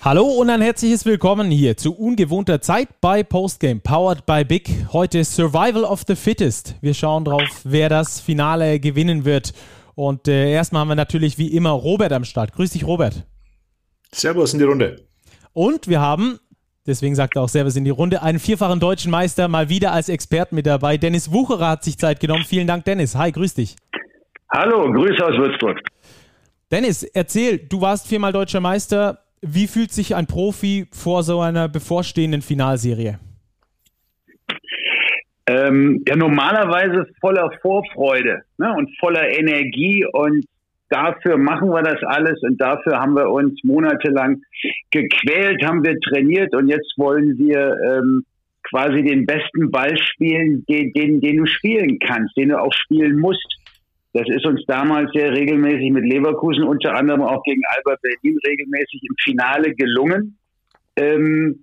Hallo und ein herzliches Willkommen hier zu ungewohnter Zeit bei Postgame, powered by Big. Heute Survival of the Fittest. Wir schauen drauf, wer das Finale gewinnen wird. Und äh, erstmal haben wir natürlich wie immer Robert am Start. Grüß dich, Robert. Servus in die Runde. Und wir haben, deswegen sagt er auch Servus in die Runde, einen vierfachen deutschen Meister mal wieder als Experten mit dabei. Dennis Wucherer hat sich Zeit genommen. Vielen Dank, Dennis. Hi, grüß dich. Hallo, Grüße aus Würzburg. Dennis, erzähl, du warst viermal deutscher Meister wie fühlt sich ein Profi vor so einer bevorstehenden Finalserie? Ähm, ja, normalerweise voller Vorfreude ne, und voller Energie und dafür machen wir das alles und dafür haben wir uns monatelang gequält, haben wir trainiert und jetzt wollen wir ähm, quasi den besten Ball spielen, den, den, den du spielen kannst, den du auch spielen musst. Das ist uns damals sehr regelmäßig mit Leverkusen, unter anderem auch gegen Alba Berlin regelmäßig im Finale gelungen. Ähm,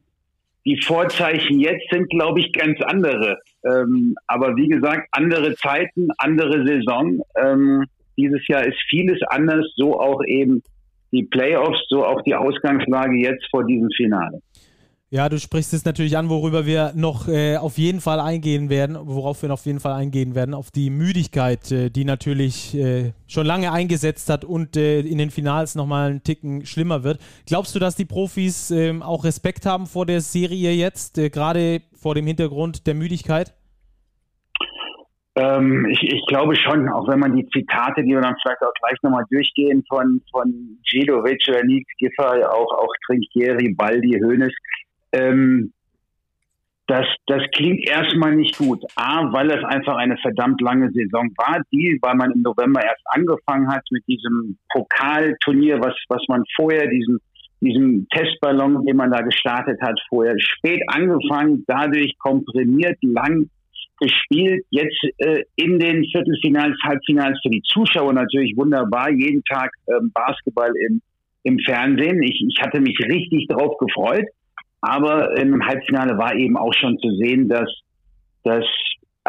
die Vorzeichen jetzt sind, glaube ich, ganz andere. Ähm, aber wie gesagt, andere Zeiten, andere Saison. Ähm, dieses Jahr ist vieles anders, so auch eben die Playoffs, so auch die Ausgangslage jetzt vor diesem Finale. Ja, du sprichst es natürlich an, worüber wir noch äh, auf jeden Fall eingehen werden, worauf wir noch auf jeden Fall eingehen werden, auf die Müdigkeit, äh, die natürlich äh, schon lange eingesetzt hat und äh, in den Finals nochmal einen Ticken schlimmer wird. Glaubst du, dass die Profis ähm, auch Respekt haben vor der Serie jetzt, äh, gerade vor dem Hintergrund der Müdigkeit? Ähm, ich, ich, glaube schon, auch wenn man die Zitate, die wir dann vielleicht auch gleich nochmal durchgehen, von, von oder Nick Giffer, auch, auch Trinkieri, Baldi, Hoeneß, ähm, das, das klingt erstmal nicht gut. A, weil es einfach eine verdammt lange Saison war, die, weil man im November erst angefangen hat mit diesem Pokalturnier, was, was man vorher, diesen, diesen Testballon, den man da gestartet hat, vorher spät angefangen, dadurch komprimiert, lang gespielt, jetzt äh, in den Viertelfinals, Halbfinals für die Zuschauer natürlich wunderbar, jeden Tag ähm, Basketball im, im Fernsehen. Ich, ich hatte mich richtig drauf gefreut. Aber im Halbfinale war eben auch schon zu sehen, dass das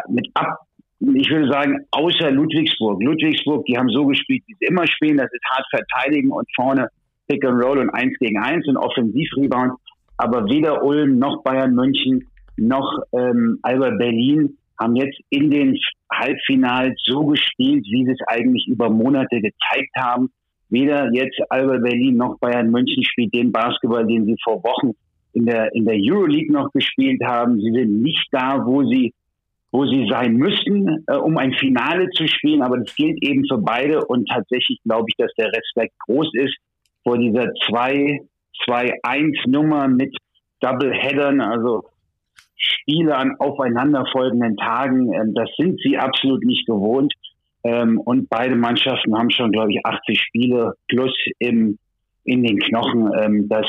mit ab, ich würde sagen, außer Ludwigsburg. Ludwigsburg, die haben so gespielt, wie sie immer spielen. Das ist hart verteidigen und vorne Pick and Roll und eins gegen eins und Offensivrebound. Aber weder Ulm noch Bayern München noch ähm, Alba Berlin haben jetzt in den Halbfinals so gespielt, wie sie es eigentlich über Monate gezeigt haben. Weder jetzt Alba Berlin noch Bayern München spielt den Basketball, den sie vor Wochen in der, in der Euroleague noch gespielt haben. Sie sind nicht da, wo sie, wo sie sein müssten, äh, um ein Finale zu spielen. Aber das gilt eben für beide. Und tatsächlich glaube ich, dass der Respekt groß ist vor dieser 2-2-1-Nummer mit Double-Headern, also Spiele an aufeinanderfolgenden Tagen. Ähm, das sind sie absolut nicht gewohnt. Ähm, und beide Mannschaften haben schon, glaube ich, 80 Spiele plus im, in den Knochen. Ähm, das,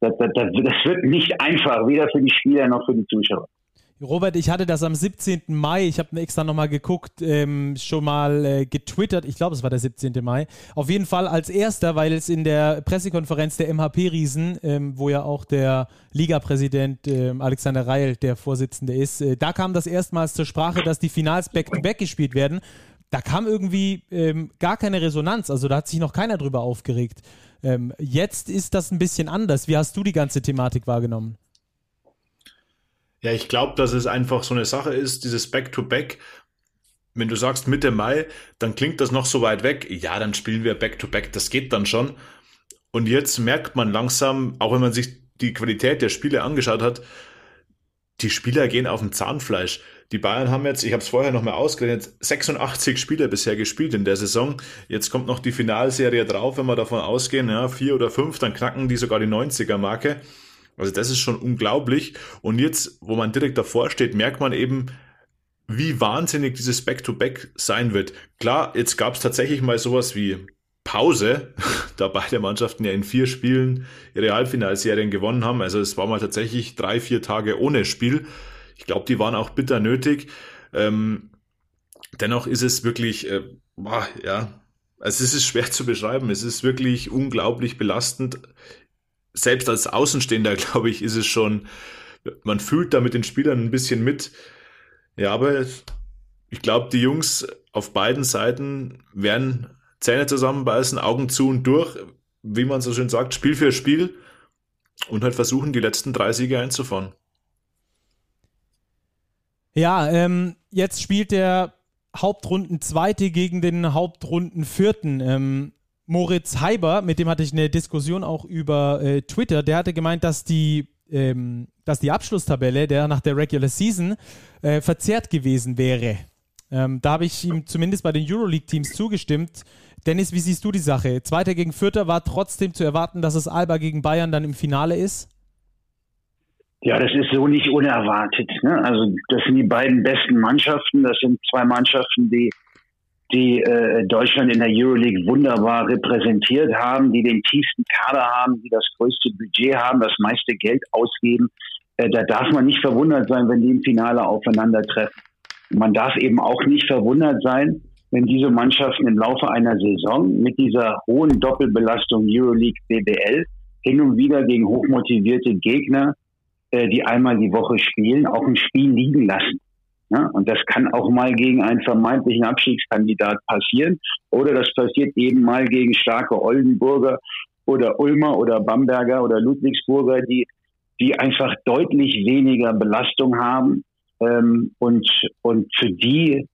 das, das, das wird nicht einfach, weder für die Spieler noch für die Zuschauer. Robert, ich hatte das am 17. Mai, ich habe extra nochmal geguckt, ähm, schon mal äh, getwittert, ich glaube es war der 17. Mai. Auf jeden Fall als erster, weil es in der Pressekonferenz der MHP-Riesen, ähm, wo ja auch der Liga-Präsident äh, Alexander Reil der Vorsitzende ist, äh, da kam das erstmals zur Sprache, dass die Finals back-to-back -back gespielt werden. Da kam irgendwie ähm, gar keine Resonanz, also da hat sich noch keiner drüber aufgeregt. Ähm, jetzt ist das ein bisschen anders. Wie hast du die ganze Thematik wahrgenommen? Ja, ich glaube, dass es einfach so eine Sache ist, dieses Back-to-Back. Wenn du sagst Mitte Mai, dann klingt das noch so weit weg. Ja, dann spielen wir Back-to-Back, das geht dann schon. Und jetzt merkt man langsam, auch wenn man sich die Qualität der Spiele angeschaut hat, die Spieler gehen auf dem Zahnfleisch. Die Bayern haben jetzt, ich habe es vorher noch mal ausgerechnet, 86 Spieler bisher gespielt in der Saison. Jetzt kommt noch die Finalserie drauf, wenn wir davon ausgehen, ja, vier oder fünf, dann knacken die sogar die 90er-Marke. Also das ist schon unglaublich. Und jetzt, wo man direkt davor steht, merkt man eben, wie wahnsinnig dieses Back-to-Back -Back sein wird. Klar, jetzt gab es tatsächlich mal sowas wie Pause, da beide Mannschaften ja in vier Spielen ihre Halbfinalserien gewonnen haben. Also es war mal tatsächlich drei, vier Tage ohne Spiel. Ich glaube, die waren auch bitter nötig. Ähm, dennoch ist es wirklich, äh, boah, ja, also es ist schwer zu beschreiben. Es ist wirklich unglaublich belastend. Selbst als Außenstehender, glaube ich, ist es schon, man fühlt da mit den Spielern ein bisschen mit. Ja, aber ich glaube, die Jungs auf beiden Seiten werden Zähne zusammenbeißen, Augen zu und durch, wie man so schön sagt, Spiel für Spiel. und halt versuchen, die letzten drei Siege einzufahren. Ja, ähm, jetzt spielt der Hauptrunden Zweite gegen den Hauptrunden Vierten. Ähm, Moritz Heiber, mit dem hatte ich eine Diskussion auch über äh, Twitter, der hatte gemeint, dass die, ähm, dass die Abschlusstabelle der nach der Regular Season äh, verzerrt gewesen wäre. Ähm, da habe ich ihm zumindest bei den Euroleague-Teams zugestimmt. Dennis, wie siehst du die Sache? Zweiter gegen Vierter war trotzdem zu erwarten, dass es Alba gegen Bayern dann im Finale ist? Ja, das ist so nicht unerwartet. Ne? Also das sind die beiden besten Mannschaften. Das sind zwei Mannschaften, die die äh, Deutschland in der Euroleague wunderbar repräsentiert haben, die den tiefsten Kader haben, die das größte Budget haben, das meiste Geld ausgeben. Äh, da darf man nicht verwundert sein, wenn die im Finale aufeinandertreffen. Man darf eben auch nicht verwundert sein, wenn diese Mannschaften im Laufe einer Saison mit dieser hohen Doppelbelastung Euroleague BBL hin und wieder gegen hochmotivierte Gegner, äh, die einmal die Woche spielen, auch ein Spiel liegen lassen. Ja, und das kann auch mal gegen einen vermeintlichen Abstiegskandidat passieren. Oder das passiert eben mal gegen starke Oldenburger oder Ulmer oder Bamberger oder Ludwigsburger, die, die einfach deutlich weniger Belastung haben ähm, und, und für die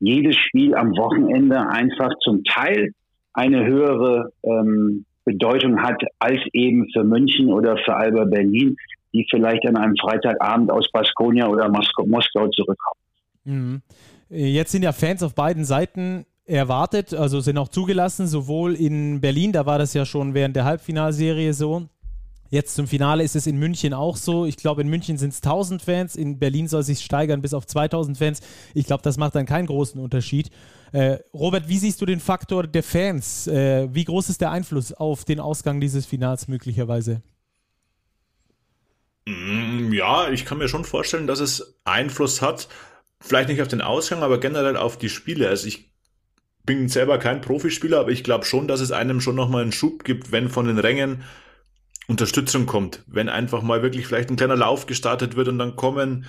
jedes Spiel am Wochenende einfach zum Teil eine höhere ähm, Bedeutung hat als eben für München oder für Alba Berlin, die vielleicht an einem Freitagabend aus Baskonia oder Moskau, Moskau zurückkommen. Mhm. Jetzt sind ja Fans auf beiden Seiten erwartet, also sind auch zugelassen, sowohl in Berlin, da war das ja schon während der Halbfinalserie so. Jetzt zum Finale ist es in München auch so. Ich glaube, in München sind es 1000 Fans, in Berlin soll es sich steigern bis auf 2000 Fans. Ich glaube, das macht dann keinen großen Unterschied. Äh, Robert, wie siehst du den Faktor der Fans? Äh, wie groß ist der Einfluss auf den Ausgang dieses Finals möglicherweise? Mm, ja, ich kann mir schon vorstellen, dass es Einfluss hat. Vielleicht nicht auf den Ausgang, aber generell auf die Spiele. Also ich bin selber kein Profispieler, aber ich glaube schon, dass es einem schon nochmal einen Schub gibt, wenn von den Rängen Unterstützung kommt. Wenn einfach mal wirklich vielleicht ein kleiner Lauf gestartet wird und dann kommen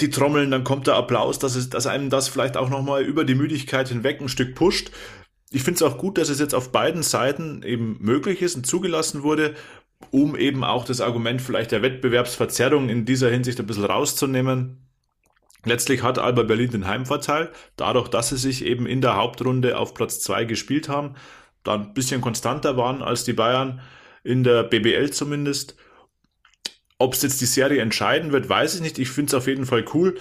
die Trommeln, dann kommt der Applaus, dass, es, dass einem das vielleicht auch nochmal über die Müdigkeit hinweg ein Stück pusht. Ich finde es auch gut, dass es jetzt auf beiden Seiten eben möglich ist und zugelassen wurde um eben auch das Argument vielleicht der Wettbewerbsverzerrung in dieser Hinsicht ein bisschen rauszunehmen. Letztlich hat Alba Berlin den Heimvorteil, dadurch, dass sie sich eben in der Hauptrunde auf Platz 2 gespielt haben, da ein bisschen konstanter waren als die Bayern, in der BBL zumindest. Ob es jetzt die Serie entscheiden wird, weiß ich nicht. Ich finde es auf jeden Fall cool.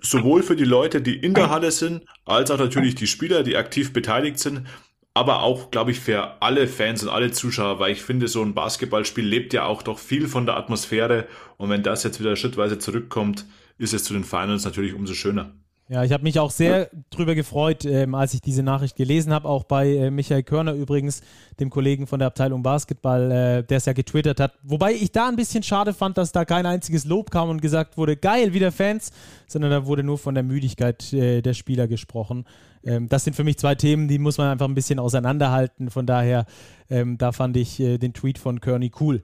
Sowohl für die Leute, die in der Halle sind, als auch natürlich die Spieler, die aktiv beteiligt sind, aber auch, glaube ich, für alle Fans und alle Zuschauer, weil ich finde, so ein Basketballspiel lebt ja auch doch viel von der Atmosphäre und wenn das jetzt wieder schrittweise zurückkommt, ist es zu den Finals natürlich umso schöner. Ja, ich habe mich auch sehr drüber gefreut, ähm, als ich diese Nachricht gelesen habe, auch bei äh, Michael Körner übrigens, dem Kollegen von der Abteilung Basketball, äh, der es ja getwittert hat. Wobei ich da ein bisschen schade fand, dass da kein einziges Lob kam und gesagt wurde, geil, wieder Fans, sondern da wurde nur von der Müdigkeit äh, der Spieler gesprochen. Ähm, das sind für mich zwei Themen, die muss man einfach ein bisschen auseinanderhalten. Von daher, ähm, da fand ich äh, den Tweet von Kearney cool.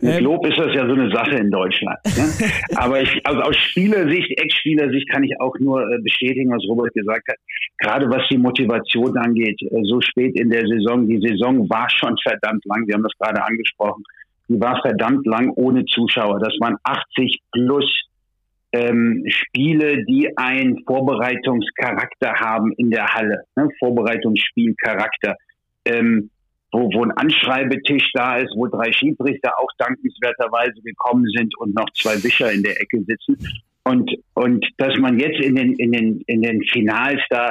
Mit ähm, Lob ist das ja so eine Sache in Deutschland. Ne? Aber ich, also aus Spielersicht, Ex-Spielersicht kann ich auch nur äh, bestätigen, was Robert gesagt hat. Gerade was die Motivation angeht, äh, so spät in der Saison. Die Saison war schon verdammt lang. Wir haben das gerade angesprochen. Die war verdammt lang ohne Zuschauer. Das waren 80 plus ähm, Spiele, die einen Vorbereitungscharakter haben in der Halle. Ne? Vorbereitungsspielcharakter. Ähm, wo, wo ein Anschreibetisch da ist, wo drei Schiedsrichter auch dankenswerterweise gekommen sind und noch zwei Wischer in der Ecke sitzen. Und, und dass man jetzt in den, in den, in den Finals da,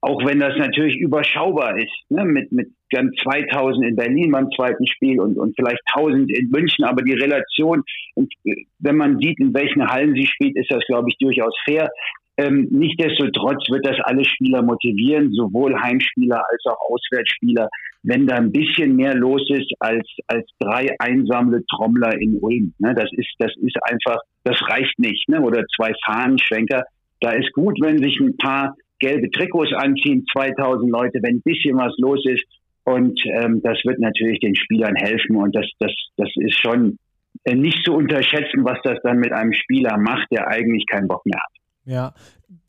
auch wenn das natürlich überschaubar ist, ne, mit, mit ganz 2000 in Berlin beim zweiten Spiel und, und vielleicht 1000 in München, aber die Relation, und wenn man sieht, in welchen Hallen sie spielt, ist das, glaube ich, durchaus fair. Ähm, Nichtsdestotrotz wird das alle Spieler motivieren, sowohl Heimspieler als auch Auswärtsspieler, wenn da ein bisschen mehr los ist als, als drei einsame Trommler in Ulm. Ne? Das ist, das ist einfach, das reicht nicht. Ne? Oder zwei Fahnenschwenker. Da ist gut, wenn sich ein paar gelbe Trikots anziehen, 2000 Leute, wenn ein bisschen was los ist. Und ähm, das wird natürlich den Spielern helfen. Und das, das, das ist schon äh, nicht zu unterschätzen, was das dann mit einem Spieler macht, der eigentlich keinen Bock mehr hat. Ja,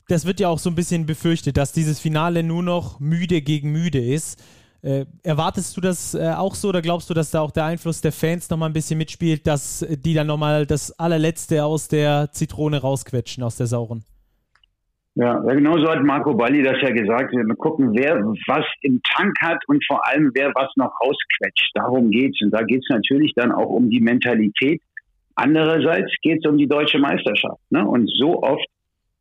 das wird ja auch so ein bisschen befürchtet, dass dieses Finale nur noch müde gegen müde ist. Äh, erwartest du das äh, auch so oder glaubst du, dass da auch der Einfluss der Fans nochmal ein bisschen mitspielt, dass die dann nochmal das allerletzte aus der Zitrone rausquetschen, aus der sauren? Ja, genau so hat Marco Balli das ja gesagt. Wir gucken, wer was im Tank hat und vor allem, wer was noch rausquetscht. Darum geht's. Und da geht's natürlich dann auch um die Mentalität. Andererseits geht's um die deutsche Meisterschaft. Ne? Und so oft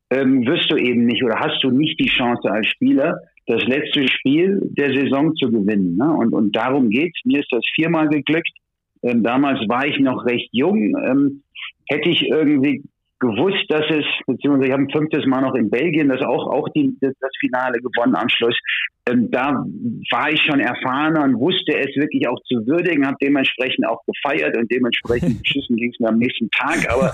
ähm, wirst du eben nicht oder hast du nicht die Chance als Spieler, das letzte Spiel der Saison zu gewinnen. Ne? Und, und darum geht's. Mir ist das viermal geglückt. Ähm, damals war ich noch recht jung. Ähm, hätte ich irgendwie gewusst, dass es, beziehungsweise ich habe ein fünftes Mal noch in Belgien das auch, auch die, das, das Finale gewonnen am Schluss. Ähm, da war ich schon erfahrener und wusste es wirklich auch zu würdigen, habe dementsprechend auch gefeiert und dementsprechend beschissen ging es mir am nächsten Tag. Aber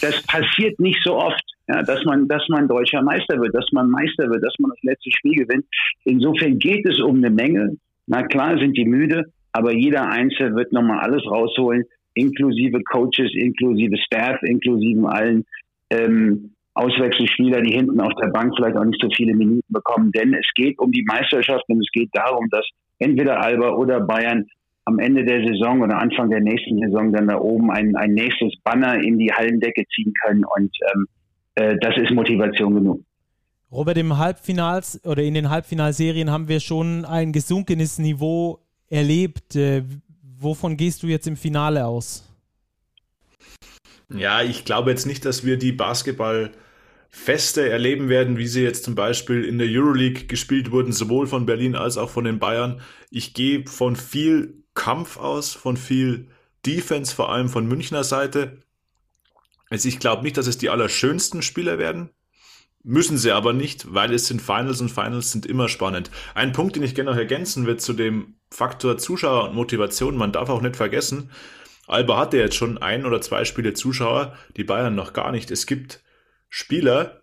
das passiert nicht so oft, ja, dass man, dass man deutscher Meister wird, dass man Meister wird, dass man das letzte Spiel gewinnt. Insofern geht es um eine Menge. Na klar sind die müde, aber jeder Einzelne wird nochmal alles rausholen inklusive Coaches, inklusive Staff, inklusive allen ähm, Auswechselspieler, die hinten auf der Bank vielleicht auch nicht so viele Minuten bekommen. Denn es geht um die Meisterschaft und es geht darum, dass entweder Alba oder Bayern am Ende der Saison oder Anfang der nächsten Saison dann da oben ein, ein nächstes Banner in die Hallendecke ziehen können. Und ähm, äh, das ist Motivation genug. Robert, im Halbfinals oder in den Halbfinalserien haben wir schon ein gesunkenes Niveau erlebt. Äh, wovon gehst du jetzt im Finale aus? Ja, ich glaube jetzt nicht, dass wir die Basketballfeste erleben werden, wie sie jetzt zum Beispiel in der Euroleague gespielt wurden, sowohl von Berlin als auch von den Bayern. Ich gehe von viel Kampf aus, von viel Defense, vor allem von Münchner Seite. Also ich glaube nicht, dass es die allerschönsten Spieler werden. Müssen sie aber nicht, weil es sind Finals und Finals sind immer spannend. Ein Punkt, den ich gerne noch ergänzen will zu dem Faktor Zuschauer und Motivation, man darf auch nicht vergessen, Alba hatte jetzt schon ein oder zwei Spiele Zuschauer, die Bayern noch gar nicht. Es gibt Spieler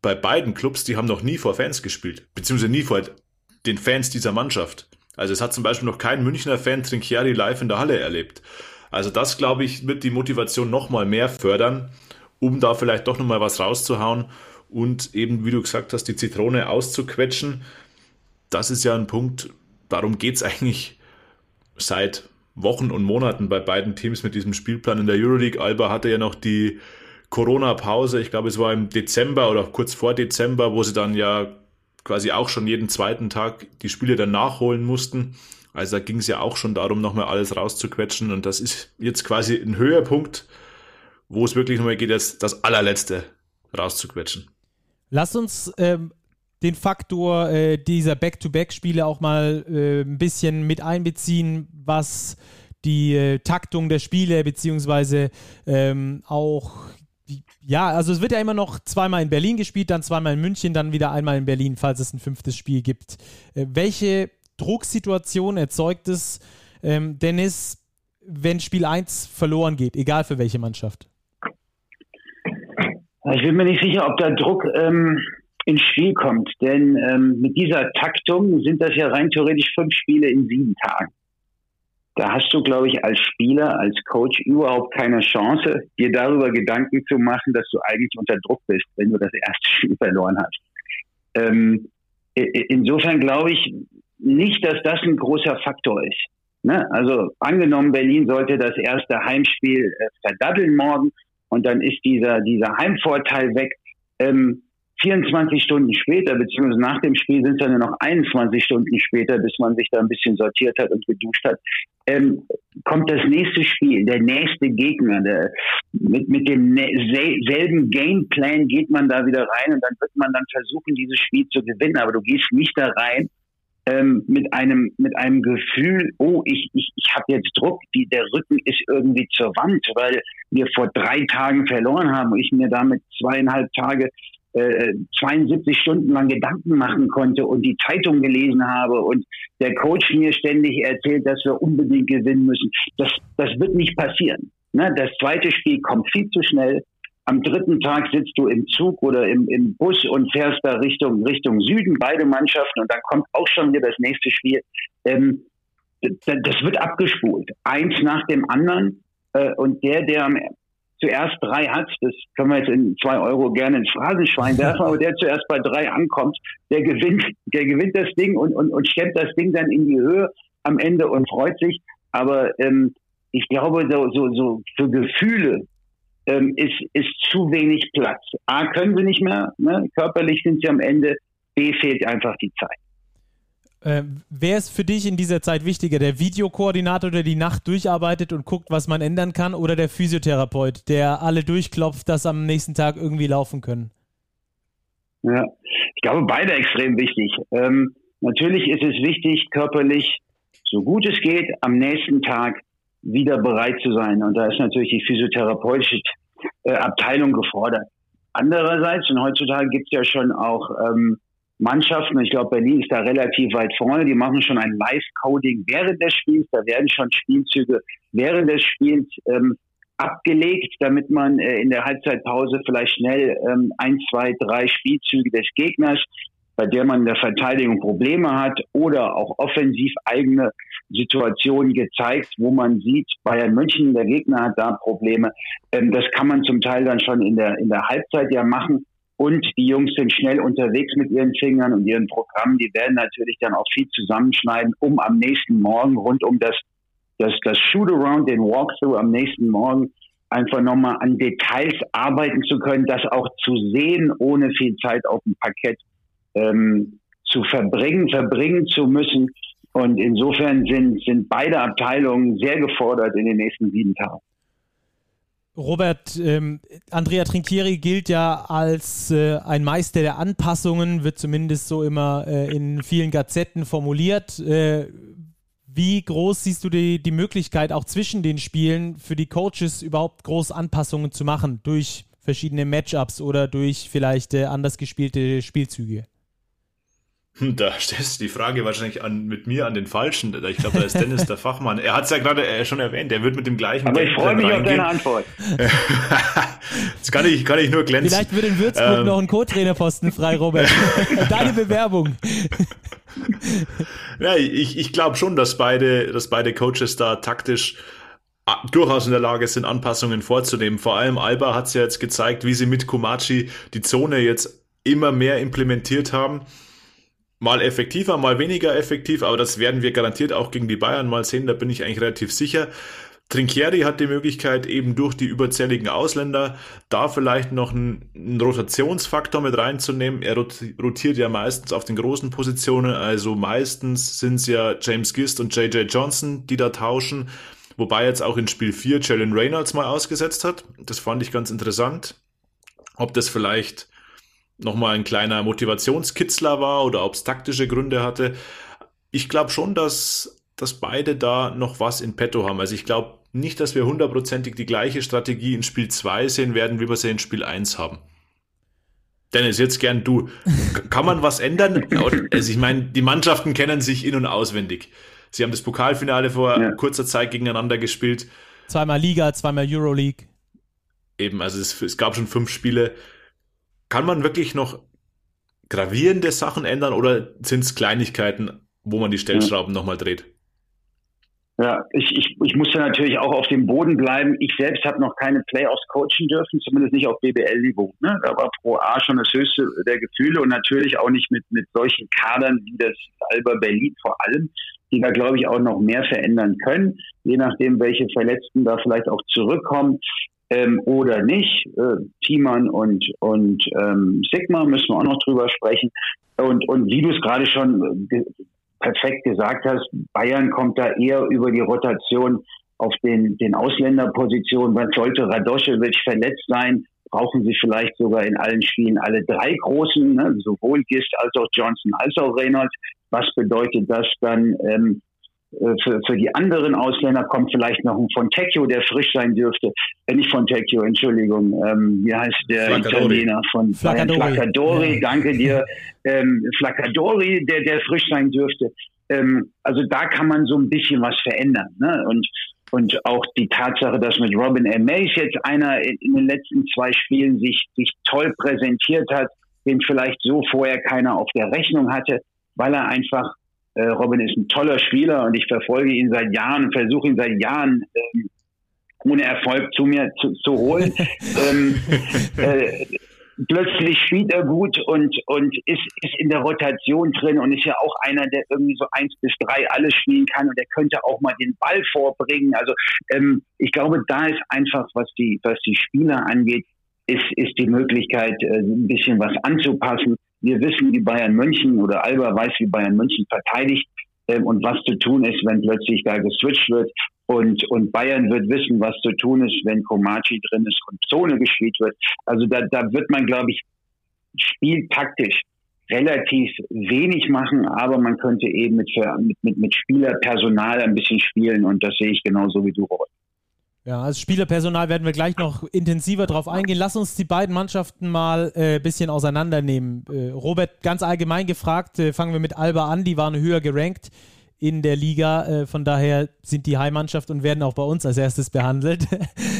bei beiden Clubs, die haben noch nie vor Fans gespielt, beziehungsweise nie vor den Fans dieser Mannschaft. Also es hat zum Beispiel noch kein Münchner Fan Trinchieri live in der Halle erlebt. Also das, glaube ich, wird die Motivation nochmal mehr fördern, um da vielleicht doch nochmal was rauszuhauen und eben, wie du gesagt hast, die Zitrone auszuquetschen. Das ist ja ein Punkt, darum geht es eigentlich seit Wochen und Monaten bei beiden Teams mit diesem Spielplan in der Euroleague. Alba hatte ja noch die Corona-Pause, ich glaube es war im Dezember oder kurz vor Dezember, wo sie dann ja quasi auch schon jeden zweiten Tag die Spiele dann nachholen mussten. Also da ging es ja auch schon darum, nochmal alles rauszuquetschen und das ist jetzt quasi ein Höhepunkt, wo es wirklich nochmal geht, jetzt das allerletzte rauszuquetschen. Lass uns ähm, den Faktor äh, dieser Back-to-Back-Spiele auch mal äh, ein bisschen mit einbeziehen, was die äh, Taktung der Spiele beziehungsweise ähm, auch ja, also es wird ja immer noch zweimal in Berlin gespielt, dann zweimal in München, dann wieder einmal in Berlin, falls es ein fünftes Spiel gibt. Äh, welche Drucksituation erzeugt es, ähm, Dennis, wenn Spiel 1 verloren geht, egal für welche Mannschaft? Ich bin mir nicht sicher, ob da Druck ähm, ins Spiel kommt, denn ähm, mit dieser Taktung sind das ja rein theoretisch fünf Spiele in sieben Tagen. Da hast du, glaube ich, als Spieler, als Coach überhaupt keine Chance, dir darüber Gedanken zu machen, dass du eigentlich unter Druck bist, wenn du das erste Spiel verloren hast. Ähm, insofern glaube ich nicht, dass das ein großer Faktor ist. Ne? Also angenommen, Berlin sollte das erste Heimspiel äh, verdaddeln morgen und dann ist dieser, dieser Heimvorteil weg. Ähm, 24 Stunden später, beziehungsweise nach dem Spiel sind es dann nur noch 21 Stunden später, bis man sich da ein bisschen sortiert hat und geduscht hat, ähm, kommt das nächste Spiel, der nächste Gegner. Der, mit, mit dem selben Gameplan geht man da wieder rein und dann wird man dann versuchen, dieses Spiel zu gewinnen. Aber du gehst nicht da rein ähm, mit einem mit einem Gefühl, oh, ich ich, ich habe jetzt Druck, die, der Rücken ist irgendwie zur Wand, weil wir vor drei Tagen verloren haben und ich mir damit zweieinhalb Tage äh, 72 Stunden lang Gedanken machen konnte und die Zeitung gelesen habe und der Coach mir ständig erzählt, dass wir unbedingt gewinnen müssen. Das, das wird nicht passieren. Ne? Das zweite Spiel kommt viel zu schnell. Am dritten Tag sitzt du im Zug oder im, im Bus und fährst da Richtung, Richtung Süden, beide Mannschaften, und dann kommt auch schon wieder das nächste Spiel. Ähm, das wird abgespult. Eins nach dem anderen. Äh, und der, der am zuerst drei hat, das können wir jetzt in zwei Euro gerne ins Phrasenschwein werfen, aber der zuerst bei drei ankommt, der gewinnt, der gewinnt das Ding und, und, und stemmt das Ding dann in die Höhe am Ende und freut sich. Aber ähm, ich glaube, so, so, so für Gefühle ähm, ist, ist zu wenig Platz. A, können sie nicht mehr, ne? körperlich sind sie am Ende, B, fehlt einfach die Zeit. Äh, wer ist für dich in dieser Zeit wichtiger, der Videokoordinator, der die Nacht durcharbeitet und guckt, was man ändern kann, oder der Physiotherapeut, der alle durchklopft, dass am nächsten Tag irgendwie laufen können? Ja, ich glaube, beide extrem wichtig. Ähm, natürlich ist es wichtig, körperlich, so gut es geht, am nächsten Tag wieder bereit zu sein. Und da ist natürlich die physiotherapeutische äh, Abteilung gefordert. Andererseits, und heutzutage gibt es ja schon auch ähm, Mannschaften, ich glaube, Berlin ist da relativ weit vorne, die machen schon ein Live-Coding während des Spiels, da werden schon Spielzüge während des Spiels ähm, abgelegt, damit man äh, in der Halbzeitpause vielleicht schnell ähm, ein, zwei, drei Spielzüge des Gegners bei der man in der Verteidigung Probleme hat oder auch offensiv eigene Situationen gezeigt, wo man sieht, Bayern München, der Gegner hat da Probleme. Ähm, das kann man zum Teil dann schon in der, in der Halbzeit ja machen. Und die Jungs sind schnell unterwegs mit ihren Fingern und ihren Programmen. Die werden natürlich dann auch viel zusammenschneiden, um am nächsten Morgen rund um das, das, das Shoot-Around, den Walkthrough am nächsten Morgen einfach nochmal an Details arbeiten zu können, das auch zu sehen, ohne viel Zeit auf dem Parkett ähm, zu verbringen, verbringen zu müssen. Und insofern sind, sind beide Abteilungen sehr gefordert in den nächsten sieben Tagen. Robert, ähm, Andrea Trinchieri gilt ja als äh, ein Meister der Anpassungen, wird zumindest so immer äh, in vielen Gazetten formuliert. Äh, wie groß siehst du die, die Möglichkeit, auch zwischen den Spielen für die Coaches überhaupt groß Anpassungen zu machen durch verschiedene Matchups oder durch vielleicht äh, anders gespielte Spielzüge? Hm, da stellst du die Frage wahrscheinlich an, mit mir an den Falschen. Ich glaube, da ist Dennis der Fachmann. Er hat es ja gerade äh, schon erwähnt, er wird mit dem gleichen. Aber ich freue mich reingehen. auf deine Antwort. das kann ich, kann ich nur glänzen. Vielleicht wird in Würzburg ähm. noch ein Co-Trainerposten frei, Robert. Deine Bewerbung. ja, ich, ich glaube schon, dass beide, dass beide Coaches da taktisch ah, durchaus in der Lage sind, Anpassungen vorzunehmen. Vor allem Alba hat es ja jetzt gezeigt, wie sie mit Komachi die Zone jetzt immer mehr implementiert haben mal effektiver, mal weniger effektiv, aber das werden wir garantiert auch gegen die Bayern mal sehen, da bin ich eigentlich relativ sicher. Trinchieri hat die Möglichkeit, eben durch die überzähligen Ausländer da vielleicht noch einen, einen Rotationsfaktor mit reinzunehmen. Er rotiert ja meistens auf den großen Positionen, also meistens sind es ja James Gist und JJ Johnson, die da tauschen, wobei jetzt auch in Spiel 4 Jalen Reynolds mal ausgesetzt hat. Das fand ich ganz interessant. Ob das vielleicht nochmal ein kleiner Motivationskitzler war oder ob es taktische Gründe hatte. Ich glaube schon, dass, dass beide da noch was in petto haben. Also ich glaube nicht, dass wir hundertprozentig die gleiche Strategie in Spiel 2 sehen werden, wie wir sie in Spiel 1 haben. Dennis, jetzt gern du. Kann man was ändern? Also ich meine, die Mannschaften kennen sich in- und auswendig. Sie haben das Pokalfinale vor ja. kurzer Zeit gegeneinander gespielt. Zweimal Liga, zweimal Euroleague. Eben, also es, es gab schon fünf Spiele. Kann man wirklich noch gravierende Sachen ändern oder sind es Kleinigkeiten, wo man die Stellschrauben ja. nochmal dreht? Ja, ich, ich, ich musste natürlich auch auf dem Boden bleiben. Ich selbst habe noch keine Playoffs coachen dürfen, zumindest nicht auf BBL-Niveau. Ne? Da war Pro A schon das höchste der Gefühle und natürlich auch nicht mit, mit solchen Kadern wie das Alba Berlin vor allem, die da, glaube ich, auch noch mehr verändern können, je nachdem, welche Verletzten da vielleicht auch zurückkommen ähm, oder nicht. Äh, Thiemann und, und ähm, Sigma müssen wir auch noch drüber sprechen. Und, und wie du es gerade schon ge perfekt gesagt hast, Bayern kommt da eher über die Rotation auf den, den Ausländerpositionen. Man sollte Radoschewitsch verletzt sein, brauchen sie vielleicht sogar in allen Spielen alle drei Großen, ne? sowohl Gist als auch Johnson als auch Reynolds. Was bedeutet das dann ähm, äh, für, für die anderen Ausländer kommt vielleicht noch ein Fontecchio, der frisch sein dürfte. Äh, nicht Fontecchio, Entschuldigung. Ähm, wie heißt der Flaccadori. Italiener von Flaccadori? Flaccadori, ja. danke dir. Ähm, Flaccadori, der, der frisch sein dürfte. Ähm, also da kann man so ein bisschen was verändern. Ne? Und und auch die Tatsache, dass mit Robin M. Mays jetzt einer in den letzten zwei Spielen sich, sich toll präsentiert hat, den vielleicht so vorher keiner auf der Rechnung hatte, weil er einfach äh, Robin ist ein toller Spieler und ich verfolge ihn seit Jahren und versuche ihn seit Jahren ähm, ohne Erfolg zu mir zu, zu holen. ähm, äh, plötzlich spielt er gut und, und ist, ist in der Rotation drin und ist ja auch einer, der irgendwie so eins bis drei alles spielen kann und der könnte auch mal den Ball vorbringen. Also ähm, ich glaube, da ist einfach, was die, was die Spieler angeht, ist, ist die Möglichkeit, äh, ein bisschen was anzupassen. Wir wissen, wie Bayern München oder Alba weiß, wie Bayern München verteidigt ähm, und was zu tun ist, wenn plötzlich da geswitcht wird. Und, und Bayern wird wissen, was zu tun ist, wenn Komachi drin ist und Zone gespielt wird. Also da, da wird man, glaube ich, spieltaktisch relativ wenig machen, aber man könnte eben mit, mit, mit, Spielerpersonal ein bisschen spielen und das sehe ich genauso wie du, Robert. Ja, als Spielerpersonal werden wir gleich noch intensiver drauf eingehen. Lass uns die beiden Mannschaften mal ein äh, bisschen auseinandernehmen. Äh, Robert, ganz allgemein gefragt, äh, fangen wir mit Alba an, die waren höher gerankt in der Liga. Äh, von daher sind die Heimmannschaft und werden auch bei uns als erstes behandelt.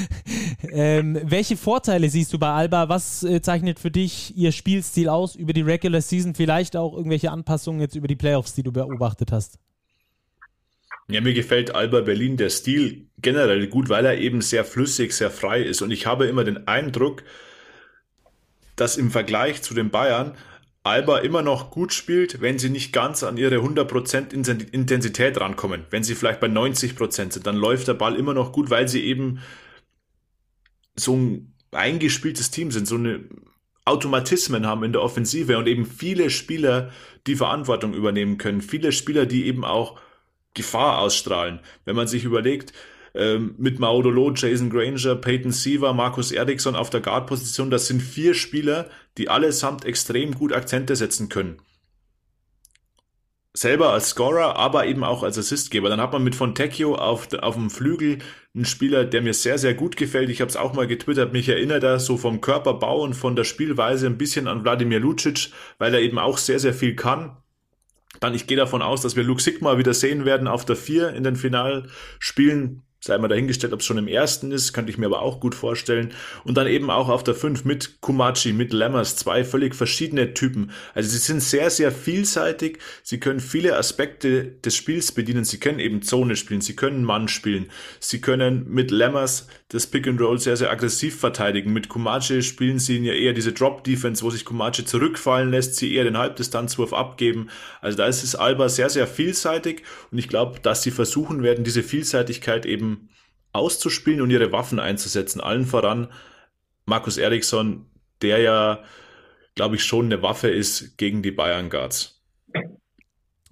ähm, welche Vorteile siehst du bei Alba? Was äh, zeichnet für dich ihr Spielstil aus über die Regular Season? Vielleicht auch irgendwelche Anpassungen jetzt über die Playoffs, die du beobachtet hast? Ja, mir gefällt Alba Berlin der Stil generell gut, weil er eben sehr flüssig, sehr frei ist. Und ich habe immer den Eindruck, dass im Vergleich zu den Bayern Alba immer noch gut spielt, wenn sie nicht ganz an ihre 100% Intensität rankommen. Wenn sie vielleicht bei 90% sind, dann läuft der Ball immer noch gut, weil sie eben so ein eingespieltes Team sind, so eine Automatismen haben in der Offensive und eben viele Spieler, die Verantwortung übernehmen können. Viele Spieler, die eben auch Gefahr ausstrahlen. Wenn man sich überlegt, ähm, mit Maudolo, Jason Granger, Peyton Siever, Markus Eriksson auf der Guard-Position. Das sind vier Spieler, die allesamt extrem gut Akzente setzen können. Selber als Scorer, aber eben auch als Assistgeber. Dann hat man mit Fontecchio auf, auf dem Flügel einen Spieler, der mir sehr, sehr gut gefällt. Ich habe es auch mal getwittert, mich erinnert er so vom Körperbau und von der Spielweise ein bisschen an Wladimir Lucic, weil er eben auch sehr, sehr viel kann. Dann, ich gehe davon aus, dass wir Luke Sigma wieder sehen werden auf der 4 in den Finalspielen sei mal dahingestellt, ob es schon im ersten ist, könnte ich mir aber auch gut vorstellen. Und dann eben auch auf der 5 mit Kumachi, mit Lammers, zwei völlig verschiedene Typen. Also sie sind sehr, sehr vielseitig. Sie können viele Aspekte des Spiels bedienen. Sie können eben Zone spielen, sie können Mann spielen. Sie können mit Lammers das Pick and Roll sehr, sehr aggressiv verteidigen. Mit Kumachi spielen sie ja eher diese Drop Defense, wo sich Kumachi zurückfallen lässt, sie eher den Halbdistanzwurf abgeben. Also da ist es Alba sehr, sehr vielseitig und ich glaube, dass sie versuchen werden, diese Vielseitigkeit eben auszuspielen und ihre Waffen einzusetzen. Allen voran Markus Eriksson, der ja, glaube ich, schon eine Waffe ist gegen die Bayern Guards.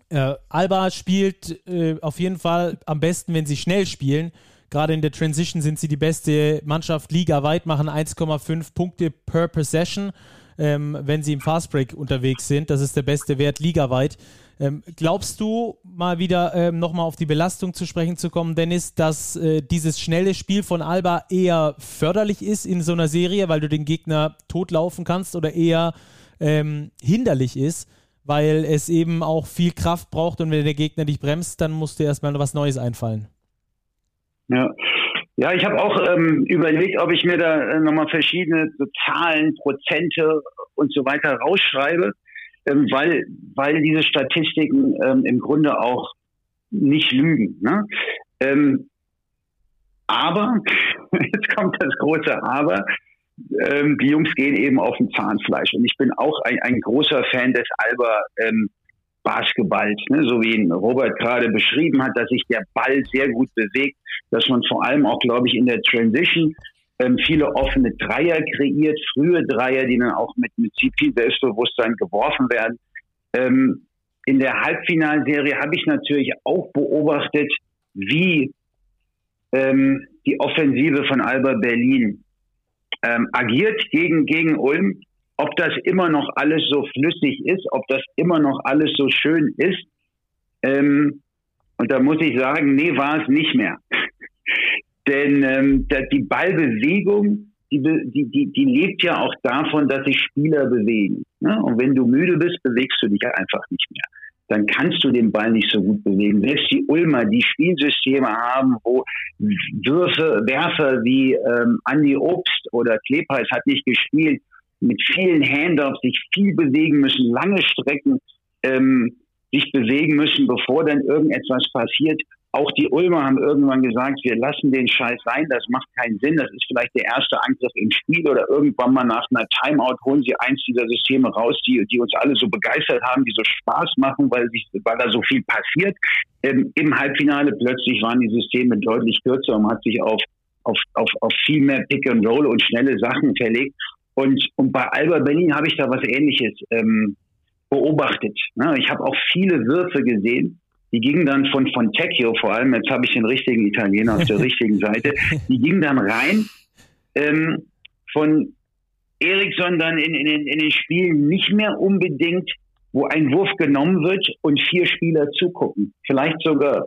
Äh, Alba spielt äh, auf jeden Fall am besten, wenn sie schnell spielen. Gerade in der Transition sind sie die beste Mannschaft ligaweit, machen 1,5 Punkte per Possession, ähm, wenn sie im Fastbreak unterwegs sind. Das ist der beste Wert ligaweit. Ähm, glaubst du, mal wieder ähm, nochmal auf die Belastung zu sprechen zu kommen, Dennis, dass äh, dieses schnelle Spiel von Alba eher förderlich ist in so einer Serie, weil du den Gegner totlaufen kannst oder eher ähm, hinderlich ist, weil es eben auch viel Kraft braucht und wenn der Gegner dich bremst, dann musst du erstmal was Neues einfallen. Ja. Ja, ich habe auch ähm, überlegt, ob ich mir da äh, nochmal verschiedene Zahlen, Prozente und so weiter rausschreibe, ähm, weil, weil diese Statistiken ähm, im Grunde auch nicht lügen. Ne? Ähm, aber, jetzt kommt das große Aber, ähm, die Jungs gehen eben auf dem Zahnfleisch. Und ich bin auch ein, ein großer Fan des Alba ähm, Basketballs, ne? so wie ihn Robert gerade beschrieben hat, dass sich der Ball sehr gut bewegt, dass man vor allem auch, glaube ich, in der Transition ähm, viele offene Dreier kreiert, frühe Dreier, die dann auch mit, mit viel Selbstbewusstsein geworfen werden. Ähm, in der Halbfinalserie habe ich natürlich auch beobachtet, wie ähm, die Offensive von Alba Berlin ähm, agiert gegen, gegen Ulm ob das immer noch alles so flüssig ist, ob das immer noch alles so schön ist. Ähm, und da muss ich sagen, nee, war es nicht mehr. Denn ähm, die Ballbewegung, die, die, die, die lebt ja auch davon, dass sich Spieler bewegen. Ne? Und wenn du müde bist, bewegst du dich einfach nicht mehr. Dann kannst du den Ball nicht so gut bewegen. Selbst die Ulmer, die Spielsysteme haben, wo Würfe, Werfer wie ähm, Andi Obst oder Klepeis hat nicht gespielt, mit vielen Handoffs sich viel bewegen müssen, lange Strecken ähm, sich bewegen müssen, bevor dann irgendetwas passiert. Auch die Ulmer haben irgendwann gesagt, wir lassen den Scheiß sein, das macht keinen Sinn, das ist vielleicht der erste Angriff im Spiel oder irgendwann mal nach einer Timeout holen sie eins dieser Systeme raus, die, die uns alle so begeistert haben, die so Spaß machen, weil, sich, weil da so viel passiert. Ähm, Im Halbfinale plötzlich waren die Systeme deutlich kürzer und man hat sich auf, auf, auf, auf viel mehr Pick and Roll und schnelle Sachen verlegt. Und, und bei Alba Berlin habe ich da was Ähnliches ähm, beobachtet. Ne? Ich habe auch viele Würfe gesehen, die gingen dann von Fontecchio vor allem, jetzt habe ich den richtigen Italiener auf der richtigen Seite, die gingen dann rein ähm, von Eriksson dann in, in, in den Spielen nicht mehr unbedingt, wo ein Wurf genommen wird und vier Spieler zugucken. Vielleicht sogar